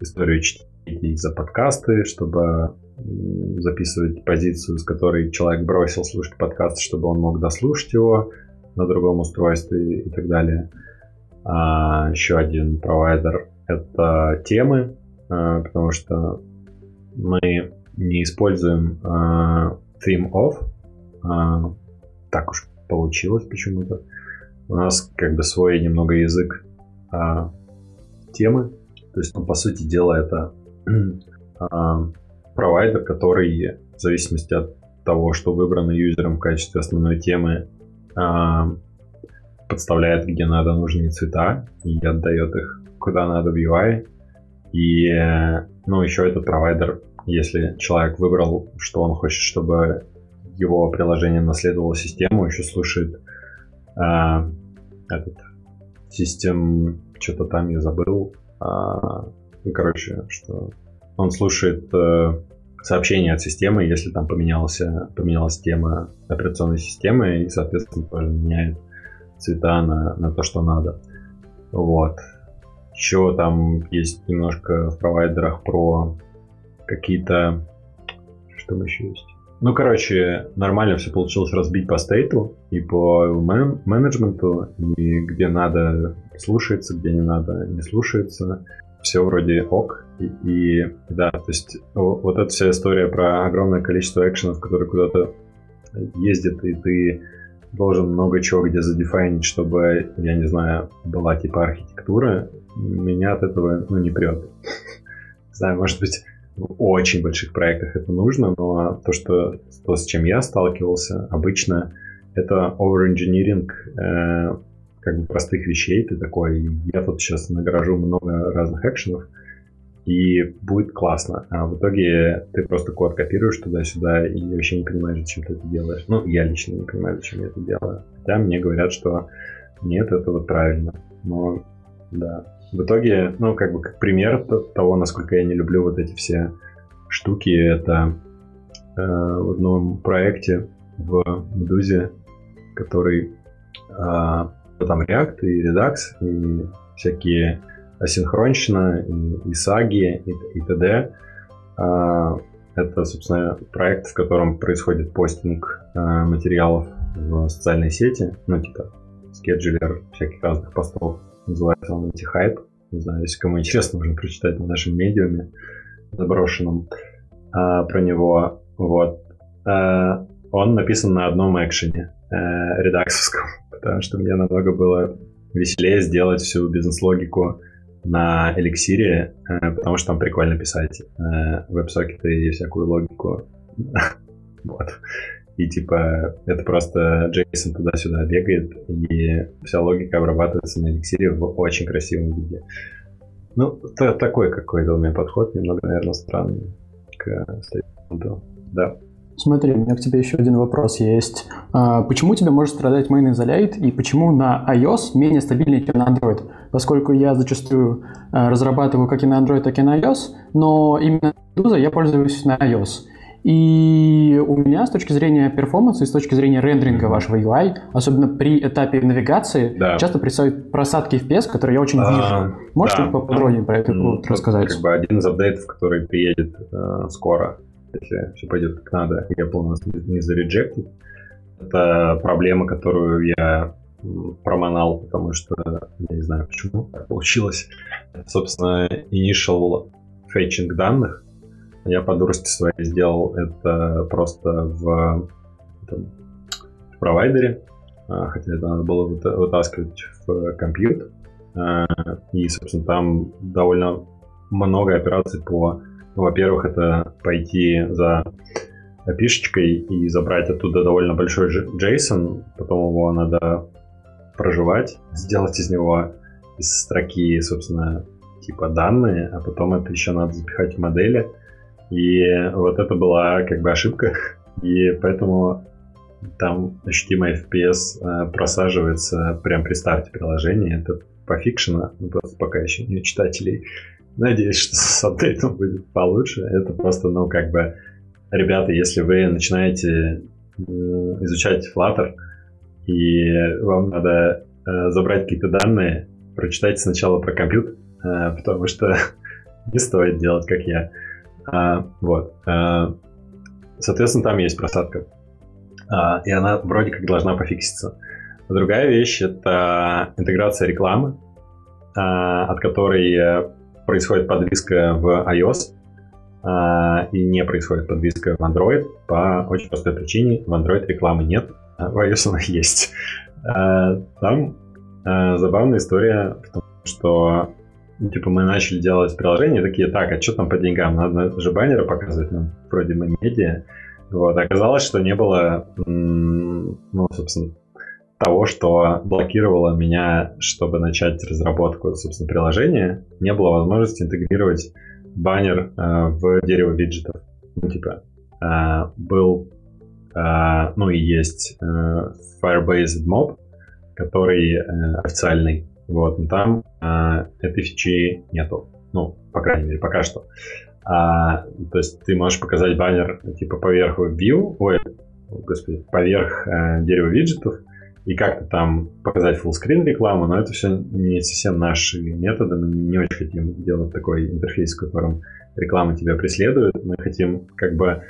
историю чтения за подкасты, чтобы записывать позицию, с которой человек бросил слушать подкаст, чтобы он мог дослушать его на другом устройстве и так далее. А еще один провайдер — это темы, а, потому что мы не используем э, theme of. Так уж получилось почему-то. У нас как бы свой немного язык темы. То есть, ну, по сути дела, это провайдер, который в зависимости от того, что выбрано юзером в качестве основной темы, подставляет, где надо нужные цвета и отдает их куда надо в UI. И, ну, еще этот провайдер если человек выбрал, что он хочет, чтобы его приложение наследовало систему, еще слушает э, этот систем, что-то там я забыл. Ну, короче, что он слушает э, сообщения от системы, если там поменялся, поменялась тема операционной системы, и, соответственно, меняет цвета на, на то, что надо. Вот. Еще там есть немножко в провайдерах про какие-то... Что там еще есть? Ну, короче, нормально все получилось разбить по стейту и по мен- менеджменту, и где надо слушается, где не надо не слушается. Все вроде ок. И, и да, то есть вот эта вся история про огромное количество экшенов, которые куда-то ездят, и ты должен много чего где задефайнить, чтобы, я не знаю, была типа архитектура, меня от этого ну, не прет. Знаю, может быть, в очень больших проектах это нужно, но то, что, то с чем я сталкивался, обычно это over-engineering э, как бы простых вещей. Ты такой, я тут сейчас награжу много разных экшенов, и будет классно. А в итоге ты просто код копируешь туда-сюда и вообще не понимаешь, зачем ты это делаешь. Ну, я лично не понимаю, зачем я это делаю. Хотя мне говорят, что нет, это вот правильно. Но, да. В итоге, ну, как бы как пример того, насколько я не люблю вот эти все штуки, это э, в одном проекте в Медузе, который э, там React и Redux и всякие асинхронщина, и, и саги, и, и т.д. А, это, собственно, проект, в котором происходит постинг а, материалов в социальной сети, ну, типа, скеджулер всяких разных постов. Называется он антихайп. Не знаю, если кому интересно, можно прочитать на нашем медиуме заброшенном а, про него. Вот. А, он написан на одном экшене э, редаксовском, потому что мне намного было веселее сделать всю бизнес-логику на эликсире, э, потому что там прикольно писать э, веб-сокеты и всякую логику. вот. И типа это просто JSON туда-сюда бегает, и вся логика обрабатывается на эликсире в очень красивом виде. Ну, такой какой-то у меня подход, немного, наверное, странный к стейкхолду. Да. Смотри, у меня к тебе еще один вопрос есть. А, почему тебе может страдать main isolate и почему на iOS менее стабильнее, чем на Android? Поскольку я зачастую а, разрабатываю как и на Android, так и на iOS, но именно Medusa я пользуюсь на iOS. И у меня с точки зрения перформанса и с точки зрения рендеринга вашего UI, особенно при этапе навигации, да. часто происходят просадки FPS, которые я очень а, вижу. Можете да. поподробнее про это ну, рассказать? Как бы один из апдейтов, который приедет э, скоро, если все пойдет как надо, Apple нас не зареджектит. Это проблема, которую я проманал, потому что я не знаю, почему так получилось. Собственно, initial fetching данных я по дурости своей сделал это просто в, этом, в провайдере, а, хотя это надо было вытаскивать в компьютер. А, и, собственно, там довольно много операций по во-первых, это пойти за пишечкой и забрать оттуда довольно большой JSON, потом его надо проживать, сделать из него из строки, собственно, типа данные, а потом это еще надо запихать в модели. И вот это была как бы ошибка, и поэтому там ощутимый FPS э, просаживается прямо при старте приложения. Это пофикшено, ну, просто пока еще не у читателей. Надеюсь, что с апдейтом будет получше. Это просто, ну, как бы, ребята, если вы начинаете изучать Flutter, и вам надо э, забрать какие-то данные, прочитайте сначала про компьютер, э, потому что не стоит делать, как я. А, вот. А, соответственно, там есть просадка. А, и она вроде как должна пофикситься. Другая вещь — это интеграция рекламы, а, от которой э, происходит подвиска в iOS а, и не происходит подвиска в Android по очень простой причине. В Android рекламы нет, а в iOS она есть. А, там а, забавная история в том, что ну, типа мы начали делать приложение, такие, так, а что там по деньгам? Надо же баннеры показывать, ну, вроде мы медиа. Вот, оказалось, что не было, ну, собственно, того, что блокировало меня, чтобы начать разработку, собственно, приложения, не было возможности интегрировать баннер э, в дерево виджетов. Ну, типа, э, был, э, ну и есть э, Firebase Mob, который э, официальный, вот, но там э, этой фичи нету. Ну, по крайней мере, пока что. А, то есть ты можешь показать баннер типа поверх view, ой, господи, поверх э, дерева виджетов, и как-то там показать фуллскрин рекламу, но это все не совсем наши методы. Мы не очень хотим делать такой интерфейс, в котором реклама тебя преследует. Мы хотим как бы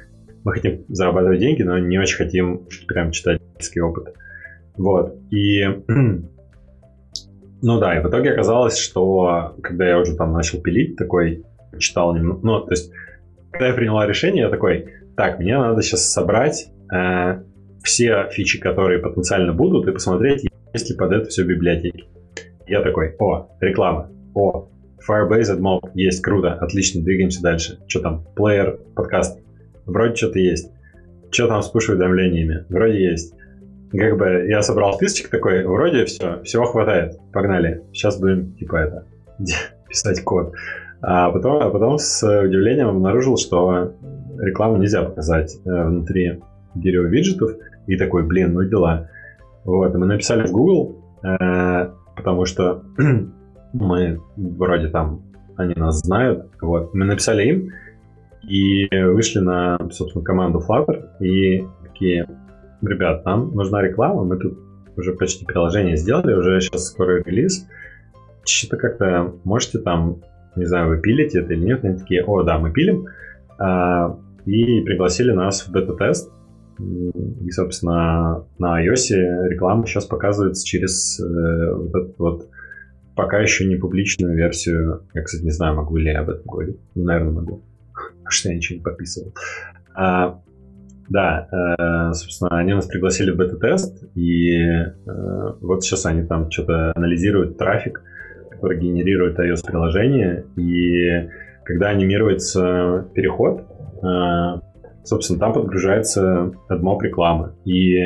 мы хотим зарабатывать деньги, но не очень хотим прям читательский опыт. Вот. И ну да, и в итоге оказалось, что когда я уже там начал пилить, такой читал немного, ну, то есть, когда я приняла решение, я такой, так, мне надо сейчас собрать э, все фичи, которые потенциально будут, и посмотреть, есть ли под это все библиотеки. Я такой, о, реклама, о, Firebase AdMob есть, круто, отлично, двигаемся дальше. Что там, плеер, подкаст, вроде что-то есть. Что там с push-уведомлениями? Вроде есть. Как бы я собрал списочек такой, вроде все, всего хватает, погнали. Сейчас будем, типа, это, писать код. А потом, а потом с удивлением обнаружил, что рекламу нельзя показать э, внутри дерева виджетов. И такой, блин, ну дела. Вот, мы написали в Google, э, потому что мы вроде там, они нас знают. Вот, мы написали им и вышли на, собственно, команду Flutter и такие, ребят, нам нужна реклама, мы тут уже почти приложение сделали, уже сейчас скоро релиз. Что-то как-то можете там, не знаю, вы пилите это или нет, они такие, о, да, мы пилим. А, и пригласили нас в бета-тест. И, собственно, на iOS реклама сейчас показывается через э, вот этот вот пока еще не публичную версию. Я, кстати, не знаю, могу ли я об этом говорить. Наверное, могу. Потому что я ничего не подписывал. А, да, э, собственно, они нас пригласили в бета-тест, и э, вот сейчас они там что-то анализируют трафик, который генерирует iOS-приложение, и когда анимируется переход, э, собственно, там подгружается AdMob реклама. И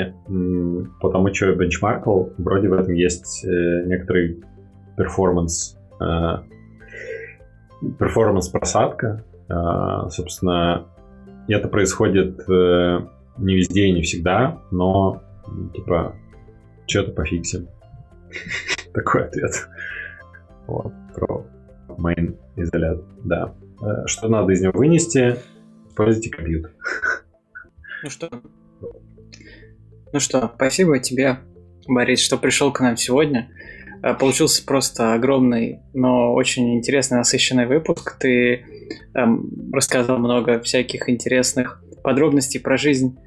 по тому, что я бенчмаркал, вроде в этом есть э, некоторый performance, э, performance просадка. Э, собственно, это происходит не везде и не всегда, но типа что-то пофиксим. Такой ответ. Вот, про main изолят, да. Что надо из него вынести? Используйте компьютер. Ну что? Ну что, спасибо тебе, Борис, что пришел к нам сегодня. Э, получился просто огромный, но очень интересный, насыщенный выпуск. Ты эм, рассказал много всяких интересных подробностей про жизнь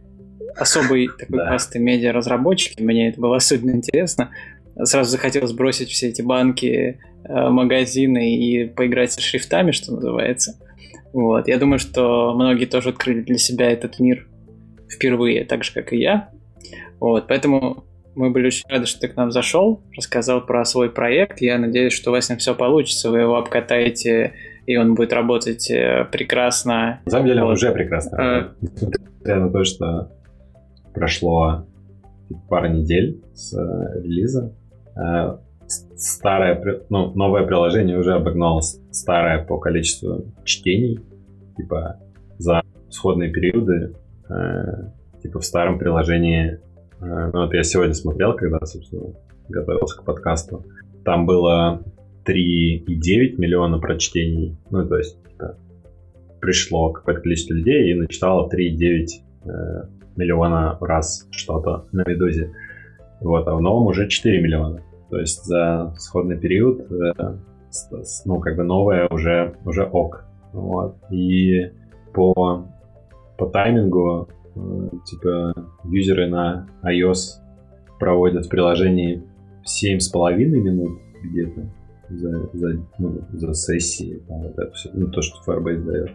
особой такой да. касты медиа-разработчики. Мне это было особенно интересно. Сразу захотелось бросить все эти банки, э, магазины и поиграть со шрифтами, что называется. Вот. Я думаю, что многие тоже открыли для себя этот мир впервые, так же, как и я. Вот. Поэтому мы были очень рады, что ты к нам зашел, рассказал про свой проект. Я надеюсь, что у вас с ним все получится, вы его обкатаете, и он будет работать э, прекрасно. На самом деле вот. он уже прекрасно а... Несмотря на то, что прошло пара недель с э, релиза, э, старое, ну, новое приложение уже обогнало старое по количеству чтений. Типа за сходные периоды, э, типа в старом приложении, э, ну, вот я сегодня смотрел, когда, собственно, готовился к подкасту, там было 3,9 миллиона прочтений, ну, то есть типа, пришло какое-то количество людей и начитало 3,9 э, миллиона раз что-то на Медузе. Вот, а в новом уже 4 миллиона. То есть за сходный период, э, ну, как бы новое уже, уже ок. Вот. И по, по таймингу, э, типа, юзеры на iOS проводят в приложении 7,5 минут где-то за, за, ну, за сессии, там, вот это все, ну, то, что Firebase дает.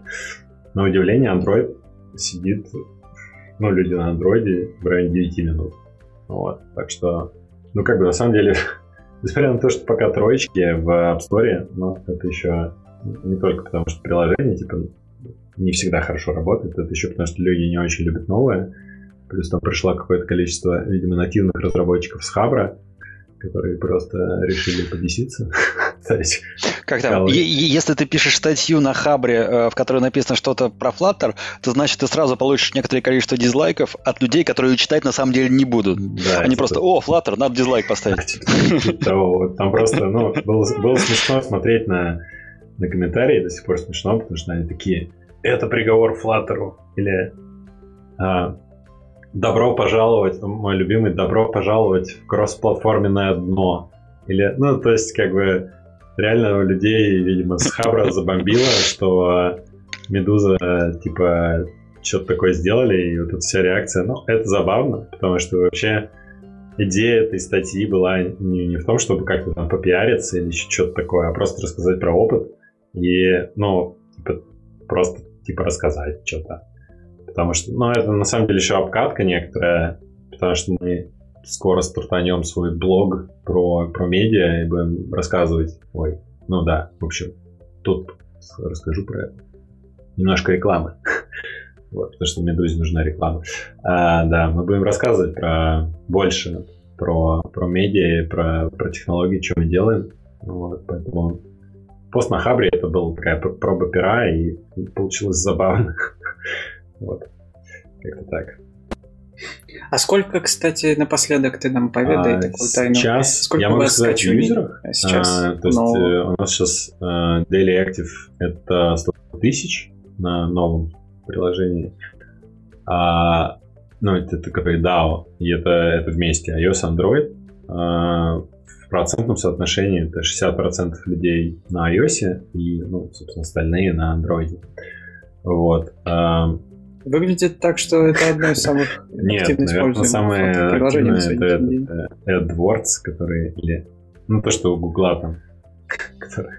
На удивление, Android сидит, ну, люди на Android в районе 9 минут. Вот, так что, ну, как бы, на самом деле, Несмотря на то, что пока троечки в App Store, но это еще не только потому, что приложение типа не всегда хорошо работает, это еще потому, что люди не очень любят новое. Плюс там пришло какое-то количество, видимо, нативных разработчиков с Хабра, которые просто решили побеситься. Как там? Если ты пишешь статью на Хабре, э, в которой написано что-то про Flutter, то значит ты сразу получишь некоторое количество дизлайков от людей, которые ее читать на самом деле не будут. Да, Они просто, о, Flutter, надо дизлайк поставить. Там просто, ну, было смешно смотреть на на комментарии, до сих пор смешно, потому что они такие, это приговор Flutter, или а, добро пожаловать, мой любимый, добро пожаловать в кроссплатформенное дно. Или, ну, то есть, как бы, реально людей, видимо, с Хабра забомбило, что Медуза, типа, что-то такое сделали, и вот эта вся реакция, ну, это забавно, потому что вообще идея этой статьи была не, не в том, чтобы как-то там попиариться или еще что-то такое, а просто рассказать про опыт и, ну, типа, просто, типа, рассказать что-то. Потому что, ну, это на самом деле еще обкатка некоторая, потому что мы скоро стартанем свой блог про, про медиа и будем рассказывать. Ой, ну да, в общем, тут расскажу про это. Немножко рекламы. Вот, потому что Медузе нужна реклама. А, да, мы будем рассказывать про больше про, про медиа, про, про технологии, что мы делаем. Вот, поэтому пост на Хабре это была такая проба пера, и получилось забавно. Вот, как-то так. А сколько, кстати, напоследок ты нам поведай а, такую тайну? Сейчас, сколько я могу сказать в юзерах. А сейчас, а, то есть но... Э, у нас сейчас uh, Daily Active это 100 тысяч на новом приложении. А, ну, это, это который DAO, и это, это вместе iOS, Android. А, в процентном соотношении это 60% людей на iOS и, ну, собственно, остальные на Android. Вот. А, Выглядит так, что это одно из самых Нет, наверное, самое приложение это, это AdWords, который или ну то, что у Гугла там, который...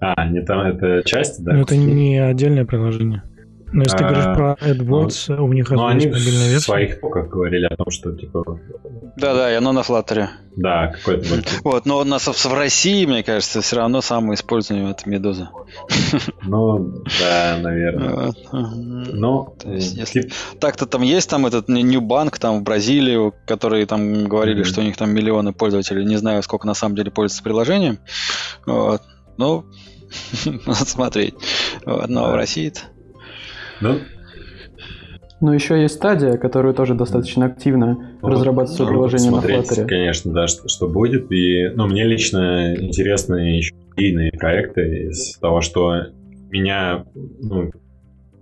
А, не там, это часть, да? Но это не отдельное приложение. Но если а, ты говоришь а, про AdWords, ну, у них ну, есть мобильная версия. в своих токах говорили о том, что типа... Да-да, и оно на Flutter. Да, какой-то... Вот, но у нас в России, мне кажется, все равно самое использование это Медуза. Ну, да, наверное. Ну, если... Так-то там есть там этот New Bank там в Бразилии, которые там говорили, что у них там миллионы пользователей, не знаю, сколько на самом деле пользуются приложением. Вот. Ну, надо смотреть. Но в России-то... Ну, но еще есть стадия, которая тоже достаточно активно ну, разрабатывает свое приложение на Flutter. Конечно, да, что, что будет. И ну, мне лично интересны еще идейные проекты из того, что меня ну,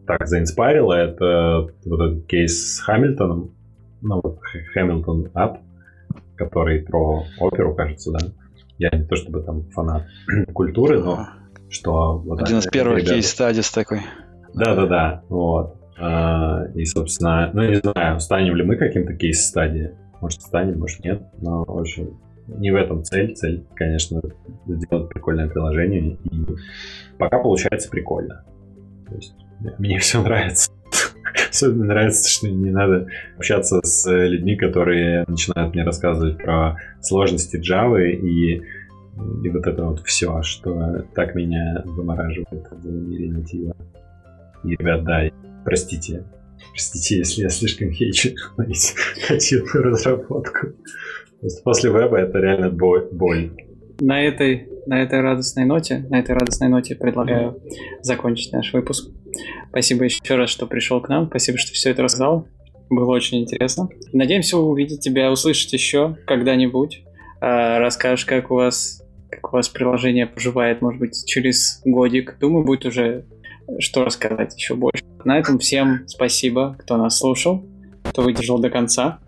так заинспарило, это вот этот кейс с Хамильтоном, ну, вот Hamilton App, который про оперу, кажется, да. Я не то чтобы там фанат культуры, но что... Вот Один из первых кейс-стадис такой. Да-да-да, вот. А, и, собственно, ну, не знаю, станем ли мы каким-то кейс-стадии. Может, станем, может, нет. Но, общем, не в этом цель. Цель, конечно, сделать прикольное приложение. И пока получается прикольно. То есть, мне все нравится. Особенно нравится, что не надо общаться с людьми, которые начинают мне рассказывать про сложности Java и, и вот это вот все, что так меня вымораживает в мире натива. Ребят, да, простите. Простите, если я слишком хейчу нативную разработку. После веба это реально боль. На этой, на этой радостной ноте, на этой радостной ноте предлагаю закончить наш выпуск. Спасибо еще раз, что пришел к нам. Спасибо, что все это рассказал. Было очень интересно. Надеемся увидеть тебя, услышать еще когда-нибудь. А, расскажешь, как у вас как у вас приложение поживает, может быть, через годик. Думаю, будет уже что рассказать еще больше. На этом всем спасибо, кто нас слушал, кто выдержал до конца.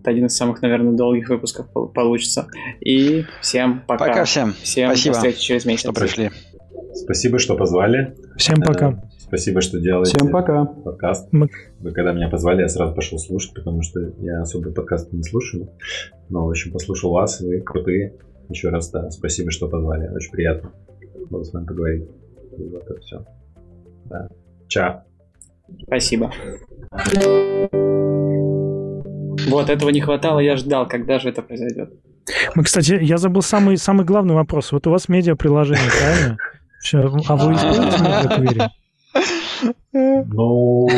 Это один из самых, наверное, долгих выпусков получится. И всем пока. Пока всем. Всем спасибо, до встречи через месяц. Что пришли. Спасибо, что позвали. Всем пока. Э, спасибо, что делаете Всем пока. подкаст. Мы... Вы когда меня позвали, я сразу пошел слушать, потому что я особо подкасты не слушаю. Но, в общем, послушал вас, вы крутые. Еще раз, да, спасибо, что позвали. Очень приятно было с вами поговорить. И вот это все. Да. Ча. Спасибо. Вот, этого не хватало, я ждал, когда же это произойдет. Мы, кстати, я забыл самый, самый главный вопрос. Вот у вас медиа-приложение, правильно? Все, а вы используете медиа Ну...